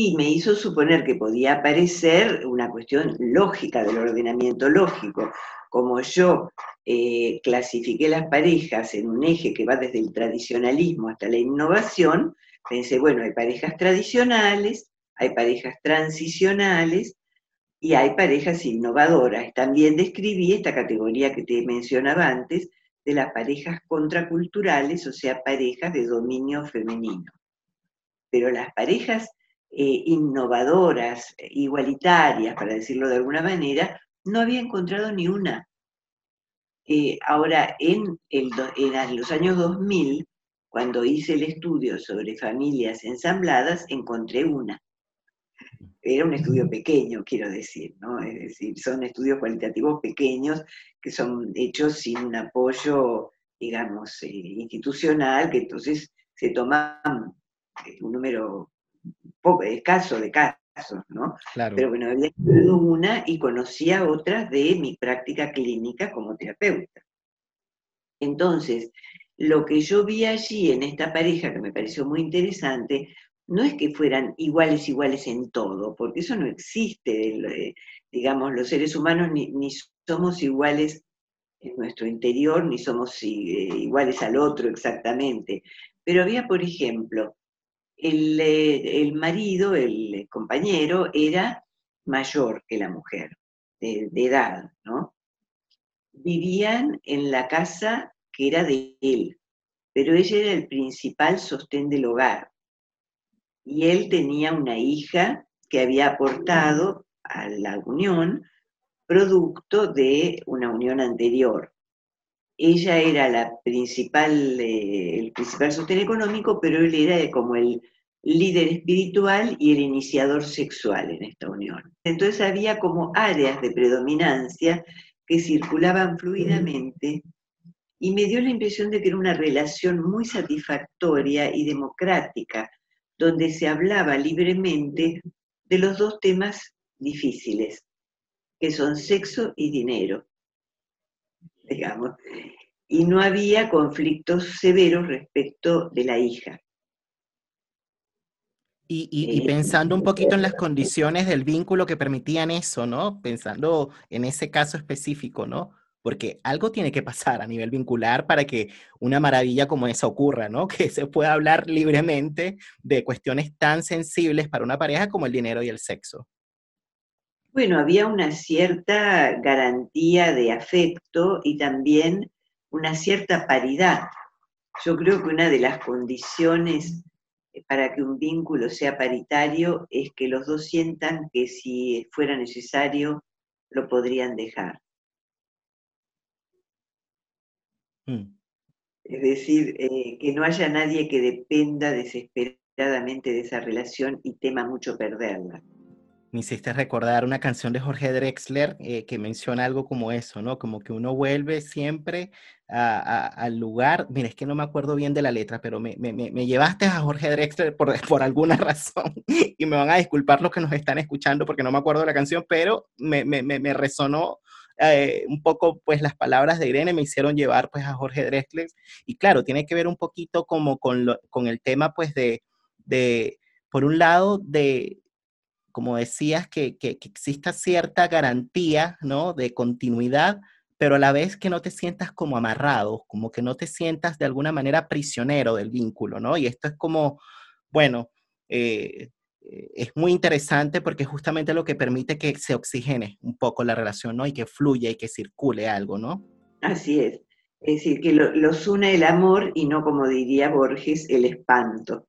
Y me hizo suponer que podía aparecer una cuestión lógica del ordenamiento lógico. Como yo eh, clasifiqué las parejas en un eje que va desde el tradicionalismo hasta la innovación, pensé, bueno, hay parejas tradicionales, hay parejas transicionales, y hay parejas innovadoras. También describí esta categoría que te mencionaba antes, de las parejas contraculturales, o sea, parejas de dominio femenino. Pero las parejas eh, innovadoras, igualitarias, para decirlo de alguna manera, no había encontrado ni una. Eh, ahora, en, los años 2000, cuando hice el estudio sobre familias ensambladas, encontré una era un estudio pequeño, quiero decir, ¿no? Es decir, son estudios cualitativos pequeños que son hechos sin un apoyo, digamos, eh, institucional, que entonces se toman eh, un número poco, escaso de casos, ¿no? Claro. Pero bueno, había estudiado una y conocía otras de mi práctica clínica como terapeuta. Entonces, lo que yo vi allí en esta pareja, que me pareció muy interesante, no es que fueran iguales, iguales en todo, porque eso no existe. Eh, digamos, los seres humanos ni, somos iguales en nuestro interior, ni somos eh, iguales al otro exactamente. Pero había, por ejemplo, el, eh, el marido, el compañero, era mayor que la mujer, de, de edad, ¿no? Vivían en la casa que era de él, pero ella era el principal sostén del hogar y él tenía una hija que había aportado a la unión producto de una unión anterior. Ella era la principal, eh, el principal sostén económico, pero él era como el líder espiritual y el iniciador sexual en esta unión. Entonces había como áreas de predominancia que circulaban fluidamente y me dio la impresión de que era una relación muy satisfactoria y democrática donde se hablaba libremente de los dos temas difíciles, que son sexo y dinero, digamos, y no había conflictos severos respecto de la hija. Y, eh, pensando un poquito en las condiciones del vínculo que permitían eso, ¿no? Pensando en ese caso específico, ¿no? porque algo tiene que pasar a nivel vincular para que una maravilla como esa ocurra, ¿no? (laughs) Que se pueda hablar libremente de cuestiones tan sensibles para una pareja como el dinero y el sexo. Bueno, había una cierta garantía de afecto y también una cierta paridad. Yo creo que una de las condiciones para que un vínculo sea paritario es que los dos sientan que si fuera necesario lo podrían dejar. Mm. Es decir, eh, que no haya nadie que dependa desesperadamente de esa relación y tema mucho perderla. Me hiciste recordar una canción de Jorge Drexler eh, que menciona algo como eso, ¿no? Como que uno vuelve siempre al lugar. Mira, es que no me acuerdo bien de la letra, pero me, llevaste a Jorge Drexler por, (laughs) por, alguna razón (laughs) y me van a disculpar los que nos están escuchando porque no me acuerdo de la canción, pero me, resonó eh, un poco, pues las palabras de Irene me hicieron llevar pues a Jorge Drexler. Y claro, tiene que ver un poquito como con, con el tema pues de, de, por un lado, de, como decías, que, que, que, exista cierta garantía, ¿no? De continuidad, pero a la vez que no te sientas como amarrado, como que no te sientas de alguna manera prisionero del vínculo, ¿no? Y esto es como, bueno, eh, eh, es muy interesante porque es justamente lo que permite que se oxigene un poco la relación, ¿no? Y que fluya y que circule algo, ¿no? Así es. Es decir, que los une el amor y no, como diría Borges, el espanto.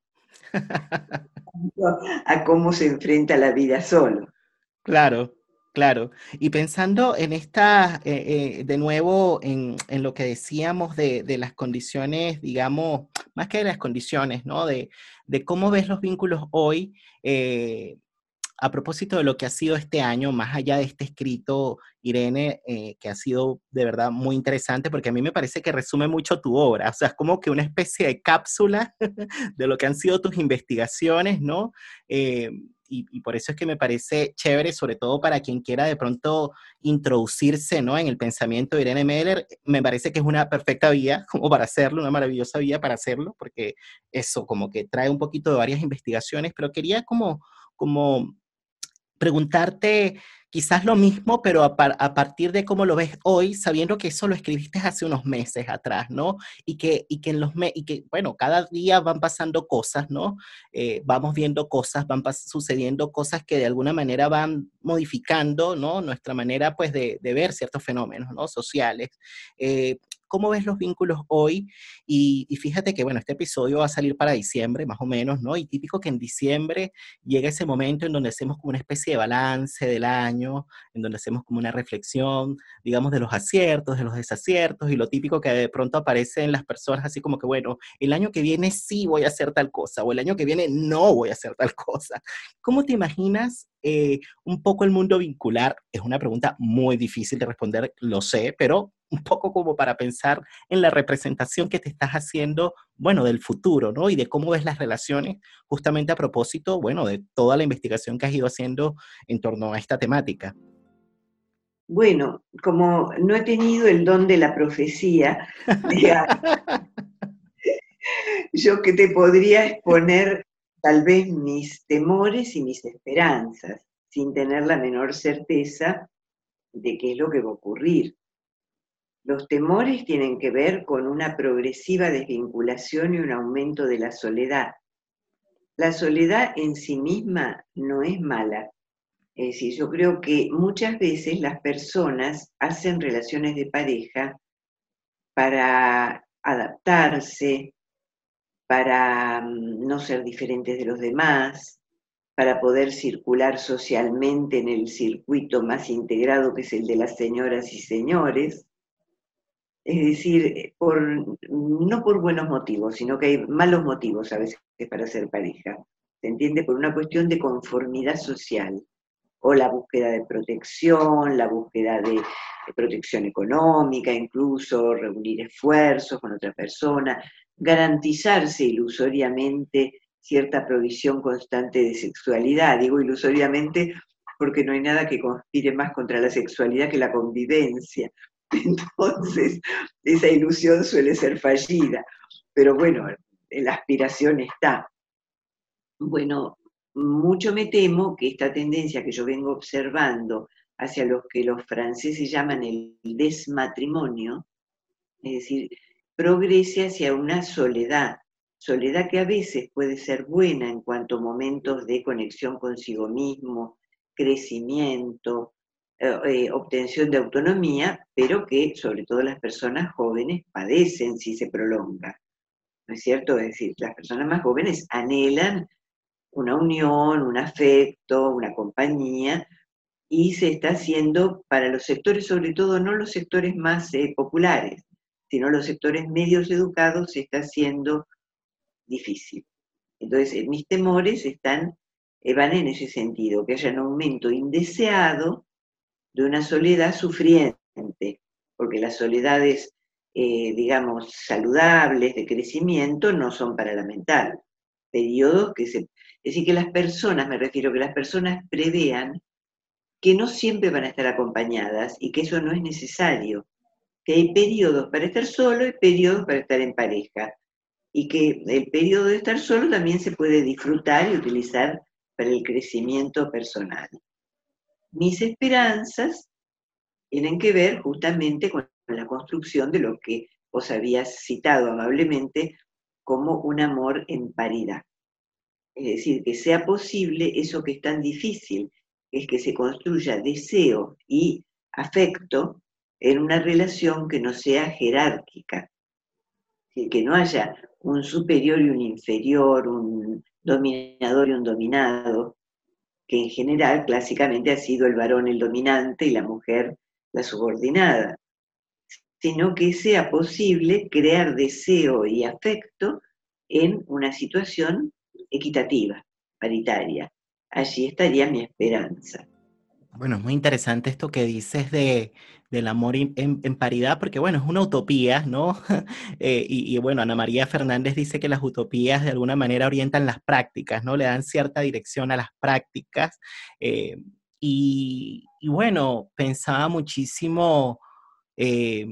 (laughs) a cómo se enfrenta la vida solo. Claro, Claro, y pensando en esta, eh, eh, de nuevo, en, en, lo que decíamos de, de, las condiciones, digamos, más que de las condiciones, ¿no? De, de cómo ves los vínculos hoy, eh, a propósito de lo que ha sido este año, más allá de este escrito, Irene, eh, que ha sido de verdad muy interesante, porque a mí me parece que resume mucho tu obra, o sea, es como que una especie de cápsula (laughs) de lo que han sido tus investigaciones, ¿no? Eh, y, por eso es que me parece chévere, sobre todo para quien quiera de pronto introducirse ¿no? en el pensamiento de Irene Meller, me parece que es una perfecta vía como para hacerlo, una maravillosa vía para hacerlo, porque eso como que trae un poquito de varias investigaciones, pero quería como, como preguntarte quizás lo mismo, pero a, partir de cómo lo ves hoy, sabiendo que eso lo escribiste hace unos meses atrás, ¿no? Y que, y que en los y que, bueno, cada día van pasando cosas, ¿no? Eh, vamos viendo cosas, van sucediendo cosas que de alguna manera van modificando, ¿no? Nuestra manera, pues, de, de ver ciertos fenómenos, ¿no? Sociales. Eh, ¿Cómo ves los vínculos hoy? Y, fíjate que, bueno, este episodio va a salir para diciembre, más o menos, ¿no? Y típico que en diciembre llega ese momento en donde hacemos como una especie de balance del año, en donde hacemos como una reflexión, digamos, de los aciertos, de los desaciertos, y lo típico que de pronto aparece en las personas, así como que, bueno, el año que viene sí voy a hacer tal cosa, o el año que viene no voy a hacer tal cosa. ¿Cómo te imaginas eh, un poco el mundo vincular? Es una pregunta muy difícil de responder, lo sé, pero un poco como para pensar en la representación que te estás haciendo, bueno, del futuro, ¿no? Y de cómo ves las relaciones, justamente a propósito, bueno, de toda la investigación que has ido haciendo en torno a esta temática. Bueno, como no he tenido el don de la profecía, (laughs) yo que te podría exponer tal vez mis temores y mis esperanzas, sin tener la menor certeza de qué es lo que va a ocurrir. Los temores tienen que ver con una progresiva desvinculación y un aumento de la soledad. La soledad en sí misma no es mala. Es decir, yo creo que muchas veces las personas hacen relaciones de pareja para adaptarse, para mm, no ser diferentes de los demás, para poder circular socialmente en el circuito más integrado que es el de las señoras y señores. Es decir, por, no por buenos motivos, sino que hay malos motivos a veces para ser pareja. ¿Se entiende? Por una cuestión de conformidad social, o la búsqueda de protección, la búsqueda de, de protección económica, incluso reunir esfuerzos con otra persona, garantizarse ilusoriamente cierta provisión constante de sexualidad. Digo ilusoriamente porque no hay nada que conspire más contra la sexualidad que la convivencia. (laughs) Entonces, esa ilusión suele ser fallida. Pero bueno, la aspiración está. Bueno, mucho me temo que esta tendencia que yo vengo observando hacia los que los franceses llaman el desmatrimonio, es decir, progrese hacia una soledad, soledad que a veces puede ser buena en cuanto a momentos de conexión consigo mismo, crecimiento, eh, eh, obtención de autonomía, pero que sobre todo las personas jóvenes padecen si se prolonga. ¿No es cierto? Es decir, las personas más jóvenes anhelan una unión, un afecto, una compañía, y se está haciendo para los sectores, sobre todo no los sectores más eh, populares, sino los sectores medios educados, se está haciendo difícil. Entonces, mis temores están, van en ese sentido, que haya un aumento indeseado de una soledad sufriente, porque las soledades, eh, digamos, saludables de crecimiento no son para lamentar. Periodos que se... Es decir, que las personas, me refiero, que las personas prevean que no siempre van a estar acompañadas y que eso no es necesario, que hay periodos para estar solo y periodos para estar en pareja, y que el periodo de estar solo también se puede disfrutar y utilizar para el crecimiento personal. Mis esperanzas tienen que ver justamente con la construcción de lo que os habías citado amablemente como un amor en paridad. Es decir, que sea posible eso que es tan difícil, es que se construya deseo y afecto en una relación que no sea jerárquica, que no haya un superior y un inferior, un dominador y un dominado, que en general clásicamente ha sido el varón el dominante y la mujer la subordinada, sino que sea posible crear deseo y afecto en una situación equitativa, paritaria. Allí estaría mi esperanza. Bueno, es muy interesante esto que dices de, del amor en, paridad, porque bueno, es una utopía, ¿no? (laughs) Eh, y, bueno, Ana María Fernández dice que las utopías de alguna manera orientan las prácticas, ¿no? Le dan cierta dirección a las prácticas. Eh, y, bueno, pensaba muchísimo eh,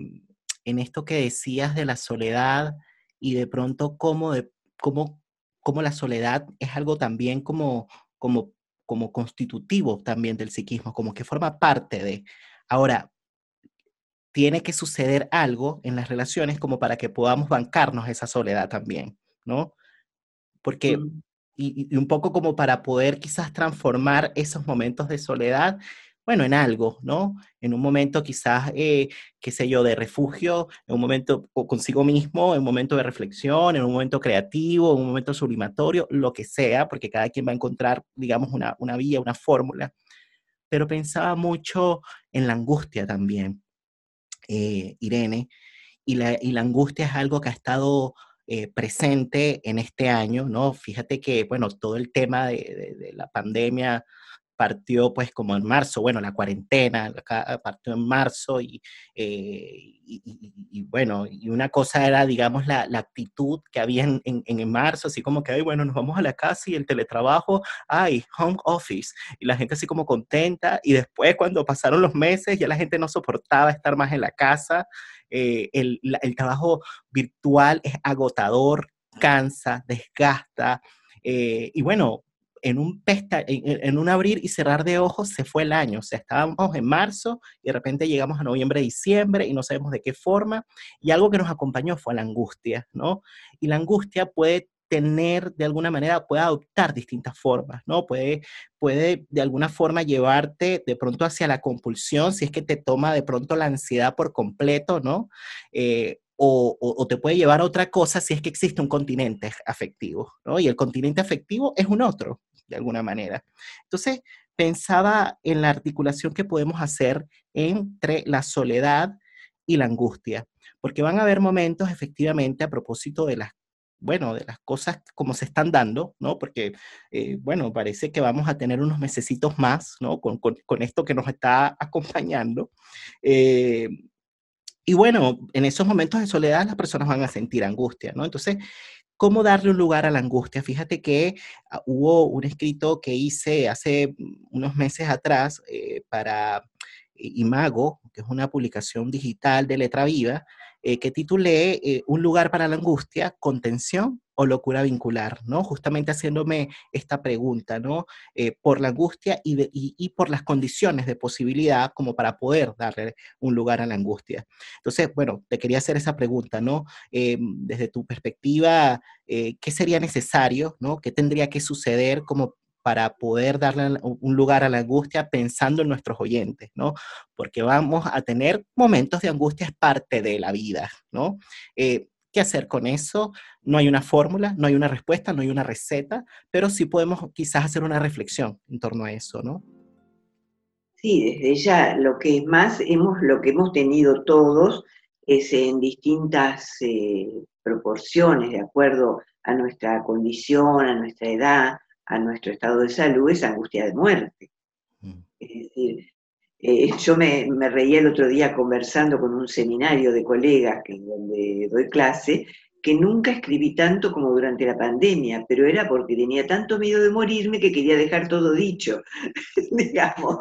en esto que decías de la soledad y de pronto cómo, de, cómo, cómo la soledad es algo también como, como como constitutivo también del psiquismo, como que forma parte de. Ahora, tiene que suceder algo en las relaciones como para que podamos bancarnos esa soledad también, ¿no? Porque, y, un poco como para poder quizás transformar esos momentos de soledad bueno, en algo, ¿no? En un momento quizás, eh, qué sé yo, de refugio, en un momento consigo mismo, en un momento de reflexión, en un momento creativo, en un momento sublimatorio, lo que sea, porque cada quien va a encontrar, digamos, una, una vía, una fórmula. Pero pensaba mucho en la angustia también, eh, Irene, y la, y la angustia es algo que ha estado eh, presente en este año, ¿no? Fíjate que, bueno, todo el tema de, de la pandemia partió pues como en marzo, bueno, la cuarentena partió en marzo y, eh, y, bueno, y una cosa era, digamos, la, la actitud que había en, en, marzo, así como que, ay, bueno, nos vamos a la casa y el teletrabajo, ay, home office, y la gente así como contenta, y después cuando pasaron los meses ya la gente no soportaba estar más en la casa, eh, el, el trabajo virtual es agotador, cansa, desgasta, eh, y bueno, en un, pesta, en, un abrir y cerrar de ojos se fue el año. O estábamos en marzo y de repente llegamos a noviembre, diciembre y no sabemos de qué forma. Y algo que nos acompañó fue la angustia, ¿no? Y la angustia puede tener de alguna manera, puede adoptar distintas formas, ¿no? Puede, puede de alguna forma llevarte de pronto hacia la compulsión, si es que te toma de pronto la ansiedad por completo, ¿no? Eh, o, te puede llevar a otra cosa si es que existe un continente afectivo, ¿no? Y el continente afectivo es un otro, de alguna manera. Entonces, pensaba en la articulación que podemos hacer entre la soledad y la angustia, porque van a haber momentos efectivamente a propósito de las bueno, de las cosas como se están dando, ¿no? Porque, eh, bueno, parece que vamos a tener unos mesecitos más, ¿no? Con, esto que nos está acompañando. Eh, y bueno, en esos momentos de soledad las personas van a sentir angustia, ¿no? Entonces, ¿cómo darle un lugar a la angustia? Fíjate que ah, hubo un escrito que hice hace unos meses atrás eh, para Imago, que es una publicación digital de Letra Viva, eh, que titulé eh, Un lugar para la angustia, contención o locura vincular, ¿no? Justamente haciéndome esta pregunta, ¿no? Eh, por la angustia y, por las condiciones de posibilidad como para poder darle un lugar a la angustia. Entonces, bueno, te quería hacer esa pregunta, ¿no? desde tu perspectiva, ¿qué sería necesario, ¿no? ¿Qué tendría que suceder como para poder darle un lugar a la angustia pensando en nuestros oyentes, ¿no? Porque vamos a tener momentos de angustia, es parte de la vida, ¿no? Eh, ¿Qué hacer con eso? No hay una fórmula, no hay una respuesta, no hay una receta, pero sí podemos quizás hacer una reflexión en torno a eso, ¿no? Sí, desde ya lo que más hemos, lo que hemos tenido todos es en distintas eh, proporciones, de acuerdo a nuestra condición, a nuestra edad, a nuestro estado de salud es angustia de muerte. Mm. Es decir, eh, yo me, me, reí el otro día conversando con un seminario de colegas que, donde doy clase que nunca escribí tanto como durante la pandemia, pero era porque tenía tanto miedo de morirme que quería dejar todo dicho, (laughs) digamos.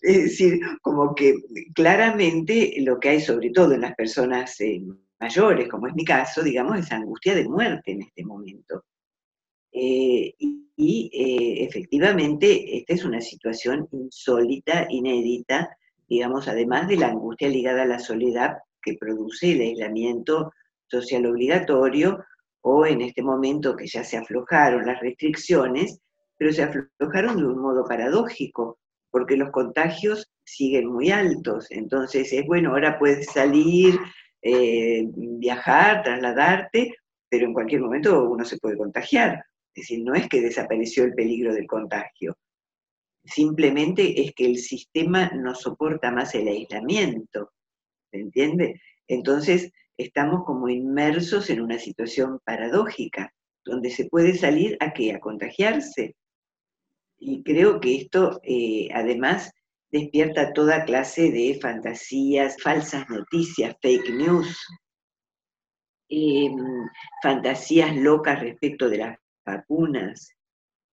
Es decir, como que claramente lo que hay sobre todo en las personas eh, mayores, como es mi caso, digamos, es angustia de muerte en este momento. Eh, y eh, efectivamente, esta es una situación insólita, inédita, digamos, además de la angustia ligada a la soledad que produce el aislamiento social obligatorio, o en este momento que ya se aflojaron las restricciones, pero se aflojaron de un modo paradójico, porque los contagios siguen muy altos. Entonces es bueno, ahora puedes salir, eh, viajar, trasladarte, pero en cualquier momento uno se puede contagiar. Es decir, no es que desapareció el peligro del contagio, simplemente es que el sistema no soporta más el aislamiento, ¿se entiende? Entonces, estamos como inmersos en una situación paradójica, donde se puede salir a qué? A contagiarse. Y creo que esto, eh, además, despierta toda clase de fantasías, falsas noticias, fake news, em, fantasías locas respecto de las vacunas,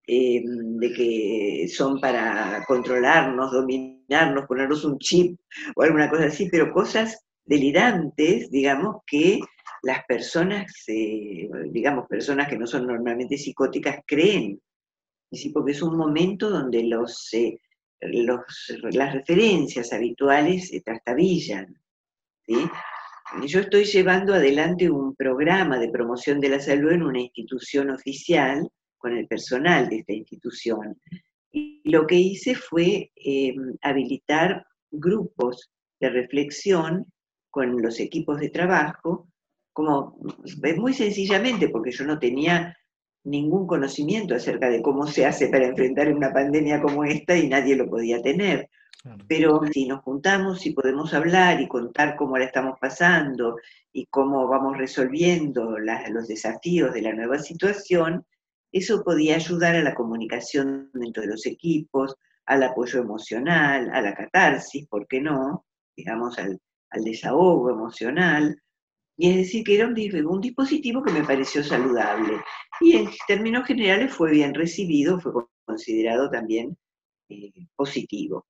em, de que son para controlarnos, dominarnos, ponernos un chip o alguna cosa así, pero cosas delirantes, digamos, que las personas, eh, digamos, personas que no son normalmente psicóticas creen. Sí, porque es un momento donde los, eh, los las referencias habituales se trastabillan. Yo estoy llevando adelante un programa de promoción de la salud en una institución oficial con el personal de esta institución. Y lo que hice fue eh, habilitar grupos de reflexión con los equipos de trabajo, como muy sencillamente, porque yo no tenía ningún conocimiento acerca de cómo se hace para enfrentar una pandemia como esta y nadie lo podía tener. Pero si nos juntamos y podemos hablar y contar cómo la estamos pasando y cómo vamos resolviendo los desafíos de la nueva situación, eso podía ayudar a la comunicación dentro de los equipos, al apoyo emocional, a la catarsis, ¿por qué no? Digamos, al, desahogo emocional, y es decir, que era un, dispositivo que me pareció saludable. Y en términos generales fue bien recibido, fue considerado también eh, positivo.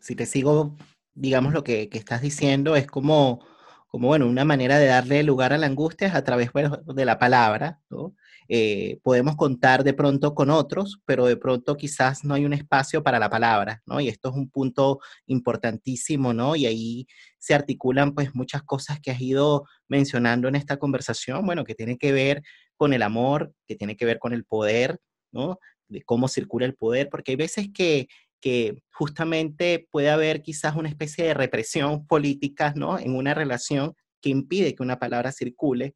Si te sigo, digamos, lo que, estás diciendo es como, como, bueno, una manera de darle lugar a la angustia es a través de la palabra, ¿no? Eh, podemos contar de pronto con otros, pero de pronto quizás no hay un espacio para la palabra, ¿no? Y esto es un punto importantísimo, ¿no? Y ahí se articulan pues muchas cosas que has ido mencionando en esta conversación, bueno, que tiene que ver con el amor, que tiene que ver con el poder, ¿no? De cómo circula el poder, porque hay veces que, que justamente puede haber quizás una especie de represión política, ¿no? En una relación que impide que una palabra circule,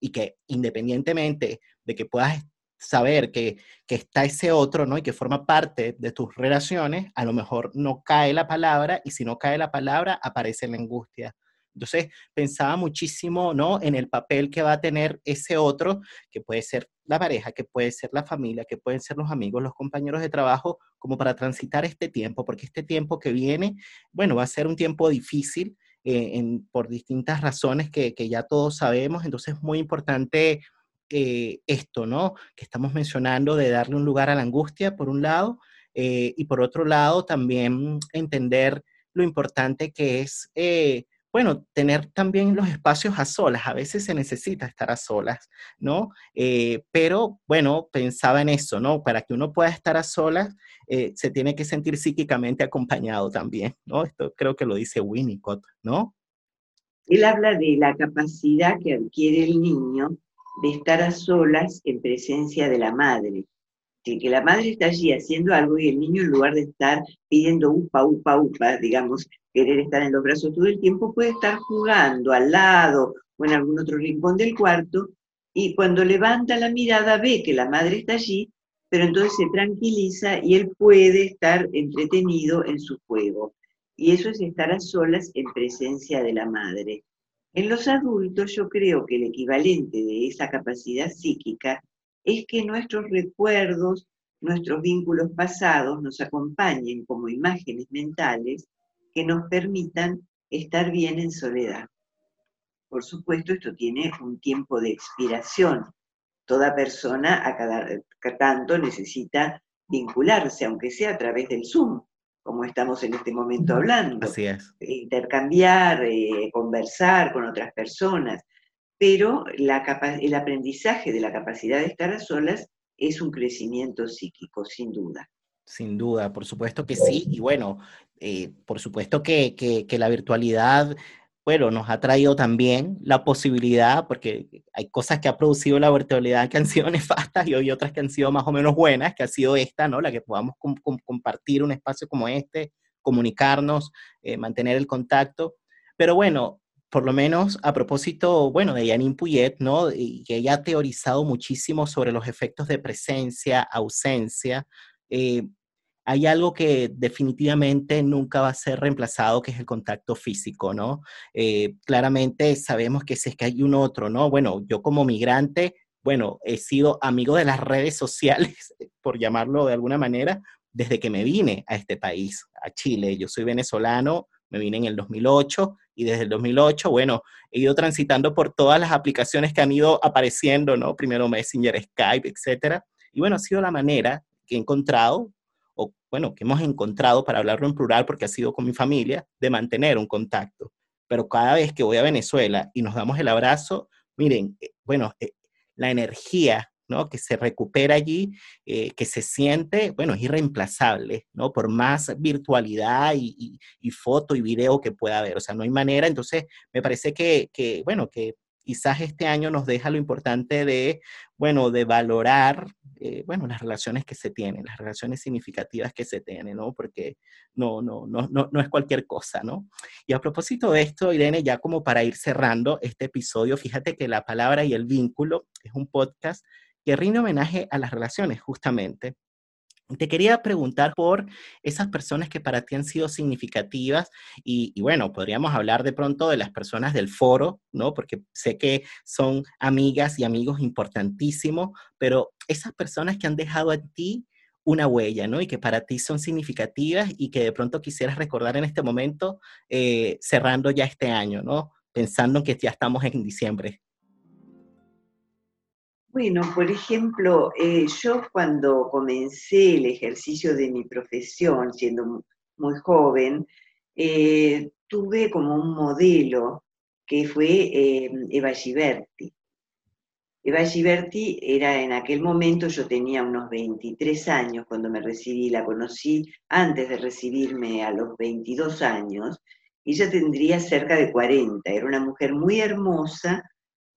y que independientemente de que puedas saber que, está ese otro, ¿no? Y que forma parte de tus relaciones, a lo mejor no cae la palabra y si no cae la palabra aparece la angustia. Entonces pensaba muchísimo, ¿no? En el papel que va a tener ese otro, que puede ser la pareja, que puede ser la familia, que pueden ser los amigos, los compañeros de trabajo, como para transitar este tiempo, porque este tiempo que viene, bueno, va a ser un tiempo difícil, eh, por distintas razones que, ya todos sabemos. Entonces es muy importante eh, esto, ¿no? Que estamos mencionando de darle un lugar a la angustia, por un lado, eh, y por otro lado también entender lo importante que es bueno, tener también los espacios a solas. A veces se necesita estar a solas, ¿no? Eh, pero bueno, pensaba en eso, ¿no? Para que uno pueda estar a solas, eh, se tiene que sentir psíquicamente acompañado también, ¿no? Esto creo que lo dice Winnicott, ¿no? Él habla de la capacidad que adquiere el niño de estar a solas en presencia de la madre. Que la madre está allí haciendo algo y el niño en lugar de estar pidiendo upa, upa, upa, digamos, querer estar en los brazos todo el tiempo, puede estar jugando al lado o en algún otro rincón del cuarto y cuando levanta la mirada ve que la madre está allí, pero entonces se tranquiliza y él puede estar entretenido en su juego. Y eso es estar a solas en presencia de la madre. En los adultos yo creo que el equivalente de esa capacidad psíquica es que nuestros recuerdos, nuestros vínculos pasados nos acompañen como imágenes mentales que nos permitan estar bien en soledad. Por supuesto, esto tiene un tiempo de expiración. Toda persona a cada, tanto necesita vincularse, aunque sea a través del Zoom, como estamos en este momento hablando. Así es. Intercambiar, eh, conversar con otras personas. Pero el aprendizaje de la capacidad de estar a solas es un crecimiento psíquico, sin duda. Sin duda, por supuesto que sí. Y bueno, eh, por supuesto que, que, la virtualidad, bueno, nos ha traído también la posibilidad, porque hay cosas que ha producido la virtualidad que han sido nefastas y hay otras que han sido más o menos buenas, que ha sido esta, ¿no? La que podamos compartir un espacio como este, comunicarnos, eh, mantener el contacto. Pero bueno, por lo menos a propósito, bueno, de Janine Puyet, ¿no? Y ella ha teorizado muchísimo sobre los efectos de presencia, ausencia. Eh, hay algo que definitivamente nunca va a ser reemplazado, que es el contacto físico, ¿no? Eh, claramente sabemos que si es que hay un otro, ¿no? Bueno, yo como migrante, bueno, he sido amigo de las redes sociales, (laughs) por llamarlo de alguna manera, desde que me vine a este país, a Chile. Yo soy venezolano, me vine en el 2008 y desde el 2008, bueno, he ido transitando por todas las aplicaciones que han ido apareciendo, ¿no? Primero Messenger, Skype, etcétera. Y bueno, ha sido la manera que he encontrado o bueno, que hemos encontrado, para hablarlo en plural porque ha sido con mi familia, de mantener un contacto. Pero cada vez que voy a Venezuela y nos damos el abrazo, miren, eh, bueno, eh, la energía ¿no? que se recupera allí, eh, que se siente, bueno, es irreemplazable, ¿no? Por más virtualidad y, y, foto y video que pueda haber, o sea, no hay manera, entonces me parece que, que, bueno, que quizás este año nos deja lo importante de, bueno, de valorar, eh, bueno, las relaciones que se tienen, las relaciones significativas que se tienen, ¿no? Porque no, no, no, no, no es cualquier cosa, ¿no? Y a propósito de esto, Irene, ya como para ir cerrando este episodio, fíjate que La Palabra y el Vínculo es un podcast que rinde homenaje a las relaciones, justamente. Te quería preguntar por esas personas que para ti han sido significativas y, bueno, podríamos hablar de pronto de las personas del foro, ¿no? Porque sé que son amigas y amigos importantísimos, pero esas personas que han dejado a ti una huella, ¿no? Y que para ti son significativas y que de pronto quisieras recordar en este momento, eh, cerrando ya este año, ¿no? Pensando en que ya estamos en diciembre. Bueno, por ejemplo, eh, yo cuando comencé el ejercicio de mi profesión, siendo muy joven, eh, tuve como un modelo que fue eh, Eva Giberti. Eva Giberti era en aquel momento, yo tenía unos 23 años cuando me recibí, la conocí antes de recibirme a los 22 años, ella tendría cerca de 40, era una mujer muy hermosa,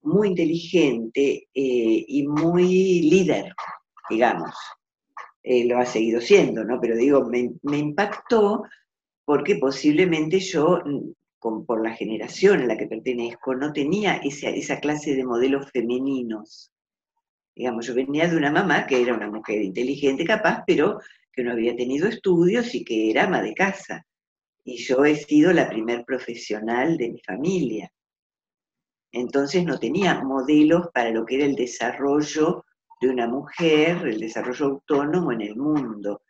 muy inteligente eh, y muy líder, digamos. Eh, lo ha seguido siendo, ¿no? Pero digo, me, impactó porque posiblemente yo, mm, por la generación a la que pertenezco, no tenía esa, esa clase de modelos femeninos. Digamos, yo venía de una mamá que era una mujer inteligente, capaz, pero que no había tenido estudios y que era ama de casa. Y yo he sido la primer profesional de mi familia. Entonces no tenía modelos para lo que era el desarrollo de una mujer, el desarrollo autónomo en el mundo.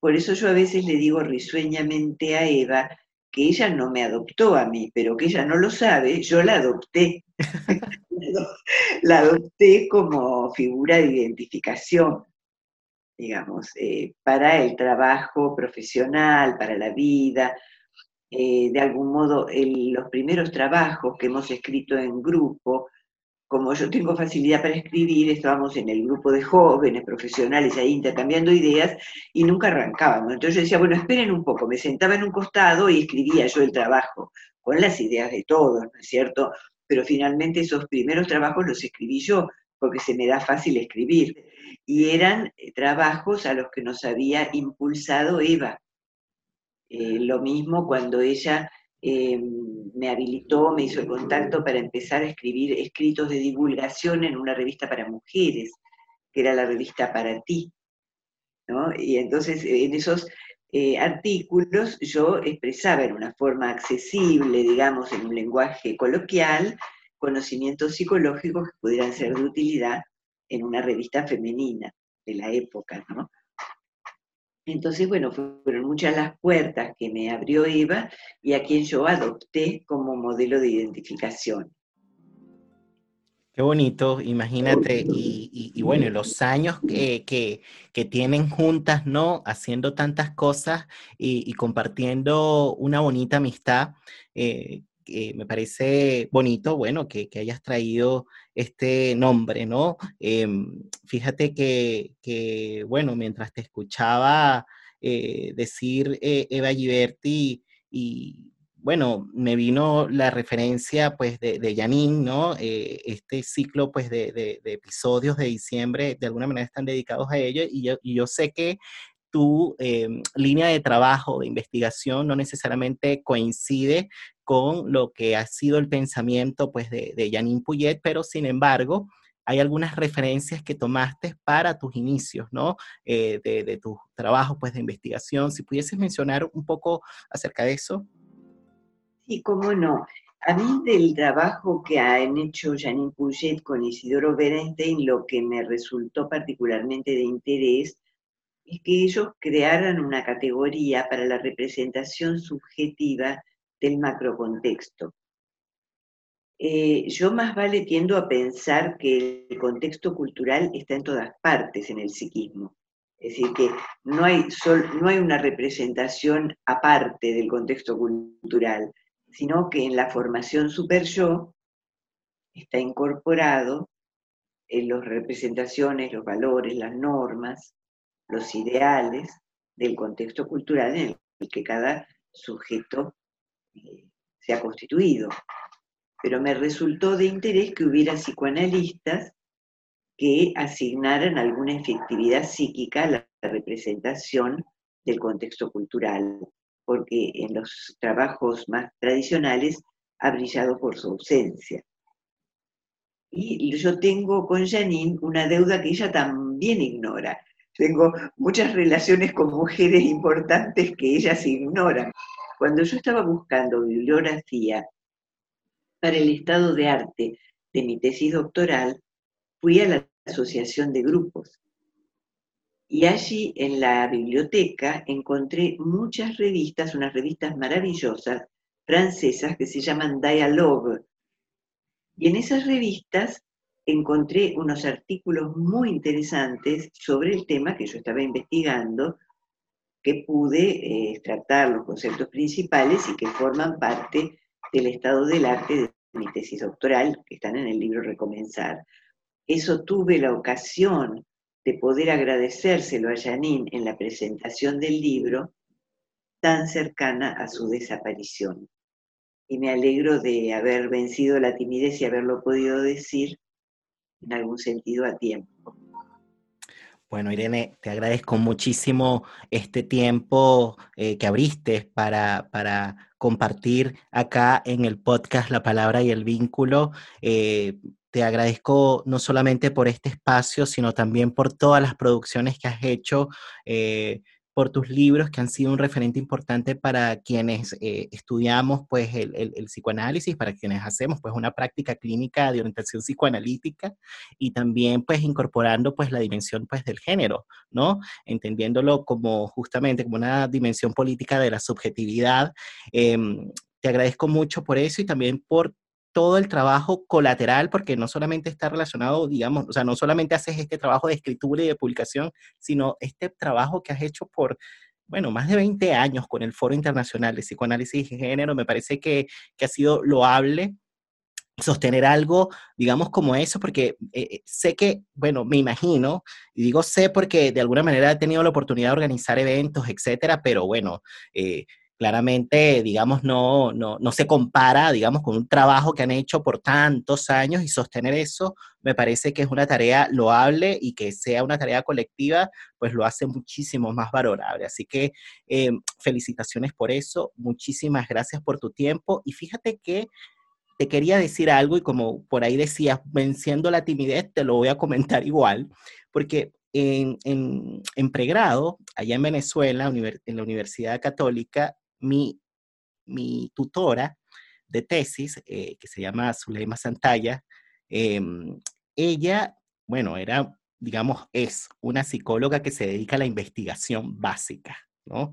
Por eso yo a veces le digo risueñamente a Eva que ella no me adoptó a mí, pero que ella no lo sabe, yo la adopté. (laughs) la adopté como figura de identificación, digamos, eh, para el trabajo profesional, para la vida, eh, de algún modo los primeros trabajos que hemos escrito en grupo, como yo tengo facilidad para escribir, estábamos en el grupo de jóvenes profesionales ahí intercambiando ideas y nunca arrancábamos. Entonces yo decía, bueno, esperen un poco, me sentaba en un costado y escribía yo el trabajo, con las ideas de todos, ¿no es cierto? Pero finalmente esos primeros trabajos los escribí yo, porque se me da fácil escribir. Y eran eh, trabajos a los que nos había impulsado Eva, eh, lo mismo cuando ella eh, me habilitó, me hizo el contacto para empezar a escribir escritos de divulgación en una revista para mujeres, que era la revista Para Ti. Y entonces en esos eh, artículos yo expresaba en una forma accesible, digamos, en un lenguaje coloquial, conocimientos psicológicos que pudieran ser de utilidad en una revista femenina de la época, ¿no? Entonces, bueno, fueron muchas las puertas que me abrió Eva y a quien yo adopté como modelo de identificación. Qué bonito, imagínate, y, bueno, los años que, que, tienen juntas, ¿no? Haciendo tantas cosas y, compartiendo una bonita amistad. Eh, me parece bonito, bueno, que, hayas traído este nombre, ¿no? Em, fíjate que, bueno, mientras te escuchaba eh, decir eh, Eva Giberti y bueno, me vino la referencia pues de, de Janine, ¿no? Eh, este ciclo pues de, episodios de diciembre de alguna manera están dedicados a ello y yo, sé que tu em, línea de trabajo, de investigación, no necesariamente coincide con lo que ha sido el pensamiento pues de, Janine Puyet, pero sin embargo, hay algunas referencias que tomaste para tus inicios, ¿no? Eh, de, de tus trabajos pues de investigación. Si pudieses mencionar un poco acerca de eso. Sí, cómo no. A mí del trabajo que han hecho Janine Puget con Isidoro Berenstein, lo que me resultó particularmente de interés es que ellos crearan una categoría para la representación subjetiva del macrocontexto. Eh, yo más vale tiendo a pensar que el contexto cultural está en todas partes en el psiquismo. Es decir, que no hay, no hay una representación aparte del contexto cultural, sino que en la formación super yo está incorporado en las representaciones, los valores, las normas, los ideales del contexto cultural en el que cada sujeto se ha constituido. Pero me resultó de interés que hubiera psicoanalistas que asignaran alguna efectividad psíquica a la representación del contexto cultural porque en los trabajos más tradicionales ha brillado por su ausencia. Y yo tengo con Janine una deuda que ella también ignora. Tengo muchas relaciones con mujeres importantes que ellas ignoran. Cuando yo estaba buscando bibliografía para el estado de arte de mi tesis doctoral, fui a la asociación de grupos y allí en la biblioteca encontré muchas revistas, unas revistas maravillosas francesas que se llaman Dialogue. Y en esas revistas encontré unos artículos muy interesantes sobre el tema que yo estaba investigando, que pude eh, tratar los conceptos principales y que forman parte del estado del arte de mi tesis doctoral, que están en el libro Recomenzar. Eso tuve la ocasión de poder agradecérselo a Janine en la presentación del libro tan cercana a su desaparición. Y me alegro de haber vencido la timidez y haberlo podido decir en algún sentido a tiempo. Bueno, Irene, te agradezco muchísimo este tiempo eh, que abriste para, para, compartir acá en el podcast La Palabra y el Vínculo. Eh, te agradezco no solamente por este espacio, sino también por todas las producciones que has hecho, eh, por tus libros que han sido un referente importante para quienes eh, estudiamos pues el, psicoanálisis, para quienes hacemos pues una práctica clínica de orientación psicoanalítica y también pues incorporando pues la dimensión pues del género, ¿no? Entendiéndolo como justamente como una dimensión política de la subjetividad. Em, te agradezco mucho por eso y también por todo el trabajo colateral, porque no solamente está relacionado, digamos, o sea, no solamente haces este trabajo de escritura y de publicación, sino este trabajo que has hecho por, bueno, más de 20 años con el Foro Internacional de Psicoanálisis y Género, me parece que, que ha sido loable sostener algo, digamos, como eso, porque eh, eh, sé que, bueno, me imagino, y digo sé porque de alguna manera he tenido la oportunidad de organizar eventos, etcétera, pero bueno, eh, claramente, digamos, no, no, no, se compara, digamos, con un trabajo que han hecho por tantos años y sostener eso me parece que es una tarea loable y que sea una tarea colectiva, pues lo hace muchísimo más valorable. Así que eh, felicitaciones por eso, muchísimas gracias por tu tiempo y fíjate que te quería decir algo y como por ahí decías, venciendo la timidez, te lo voy a comentar (laughs) igual, porque en, en, en, pregrado, allá en Venezuela, en la Universidad Católica, mi, mi tutora de tesis, eh, que se llama Zuleima Santalla, em, ella, bueno, era, digamos, es una psicóloga que se dedica a la investigación básica, ¿no?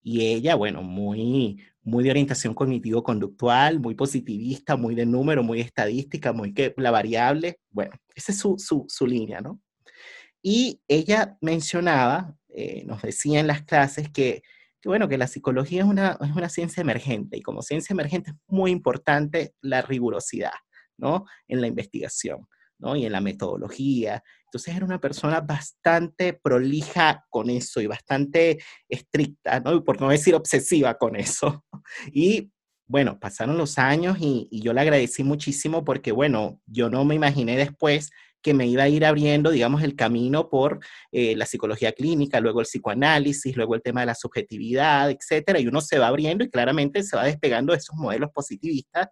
Y ella, bueno, muy, muy de orientación cognitivo-conductual, muy positivista, muy de número, muy estadística, muy que la variable, bueno, esa es su, su, su línea, ¿no? Y ella mencionaba, eh, nos decía en las clases que, que, bueno, que la psicología es una, es una ciencia emergente y como ciencia emergente es muy importante la rigurosidad, ¿no? En la investigación, ¿no? Y en la metodología. Entonces era una persona bastante prolija con eso y bastante estricta, ¿no? Por no decir obsesiva con eso. (laughs) Y bueno, pasaron los años y, y, yo le agradecí muchísimo porque, bueno, yo no me imaginé después que me iba a ir abriendo, digamos, el camino por eh, la psicología clínica, luego el psicoanálisis, luego el tema de la subjetividad, etcétera, y uno se va abriendo y claramente se va despegando de esos modelos positivistas,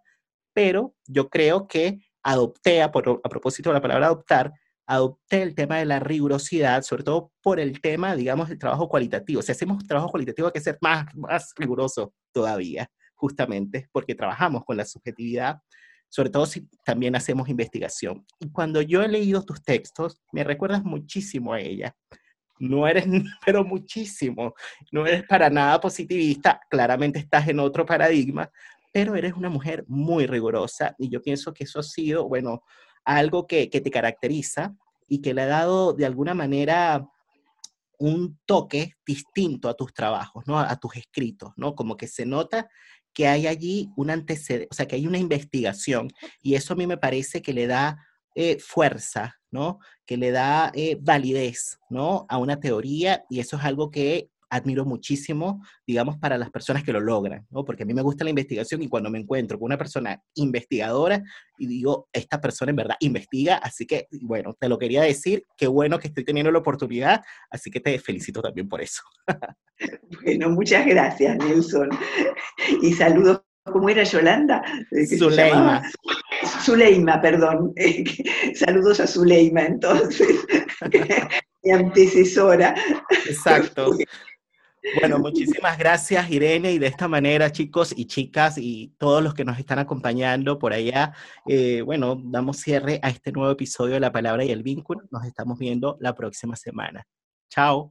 pero yo creo que adopté, a, a propósito de la palabra adoptar, adopté el tema de la rigurosidad, sobre todo por el tema, digamos, del trabajo cualitativo. Si hacemos trabajo cualitativo hay que ser más, más riguroso todavía, justamente porque trabajamos con la subjetividad sobre todo si también hacemos investigación. Y cuando yo he leído tus textos, me recuerdas muchísimo a ella. No eres, (laughs) pero muchísimo, no eres para nada positivista, claramente estás en otro paradigma, pero eres una mujer muy rigurosa y yo pienso que eso ha sido, bueno, algo que, que te caracteriza y que le ha dado de alguna manera un toque distinto a tus trabajos, ¿no? A tus escritos, ¿no? Como que se nota que hay allí un antecedente, o sea, que hay una investigación y eso a mí me parece que le da eh, fuerza, ¿no? Que le da eh, validez, ¿no? A una teoría y eso es algo que admiro muchísimo, digamos, para las personas que lo logran, ¿no? Porque a mí me gusta la investigación y cuando me encuentro con una persona investigadora y digo, esta persona en verdad investiga, así que, bueno, te lo quería decir, qué bueno que estoy teniendo la oportunidad, así que te felicito también por eso. (laughs) Bueno, muchas gracias, Nelson. (laughs) Y saludos, ¿cómo era Yolanda? Zuleima. Zuleima, perdón. (laughs) Saludos a Zuleima, entonces, mi antecesora. Exacto. Bueno, muchísimas gracias Irene y de esta manera chicos y chicas y todos los que nos están acompañando por allá, eh, bueno, damos cierre a este nuevo episodio de La Palabra y el Vínculo. Nos estamos viendo la próxima semana. Chao.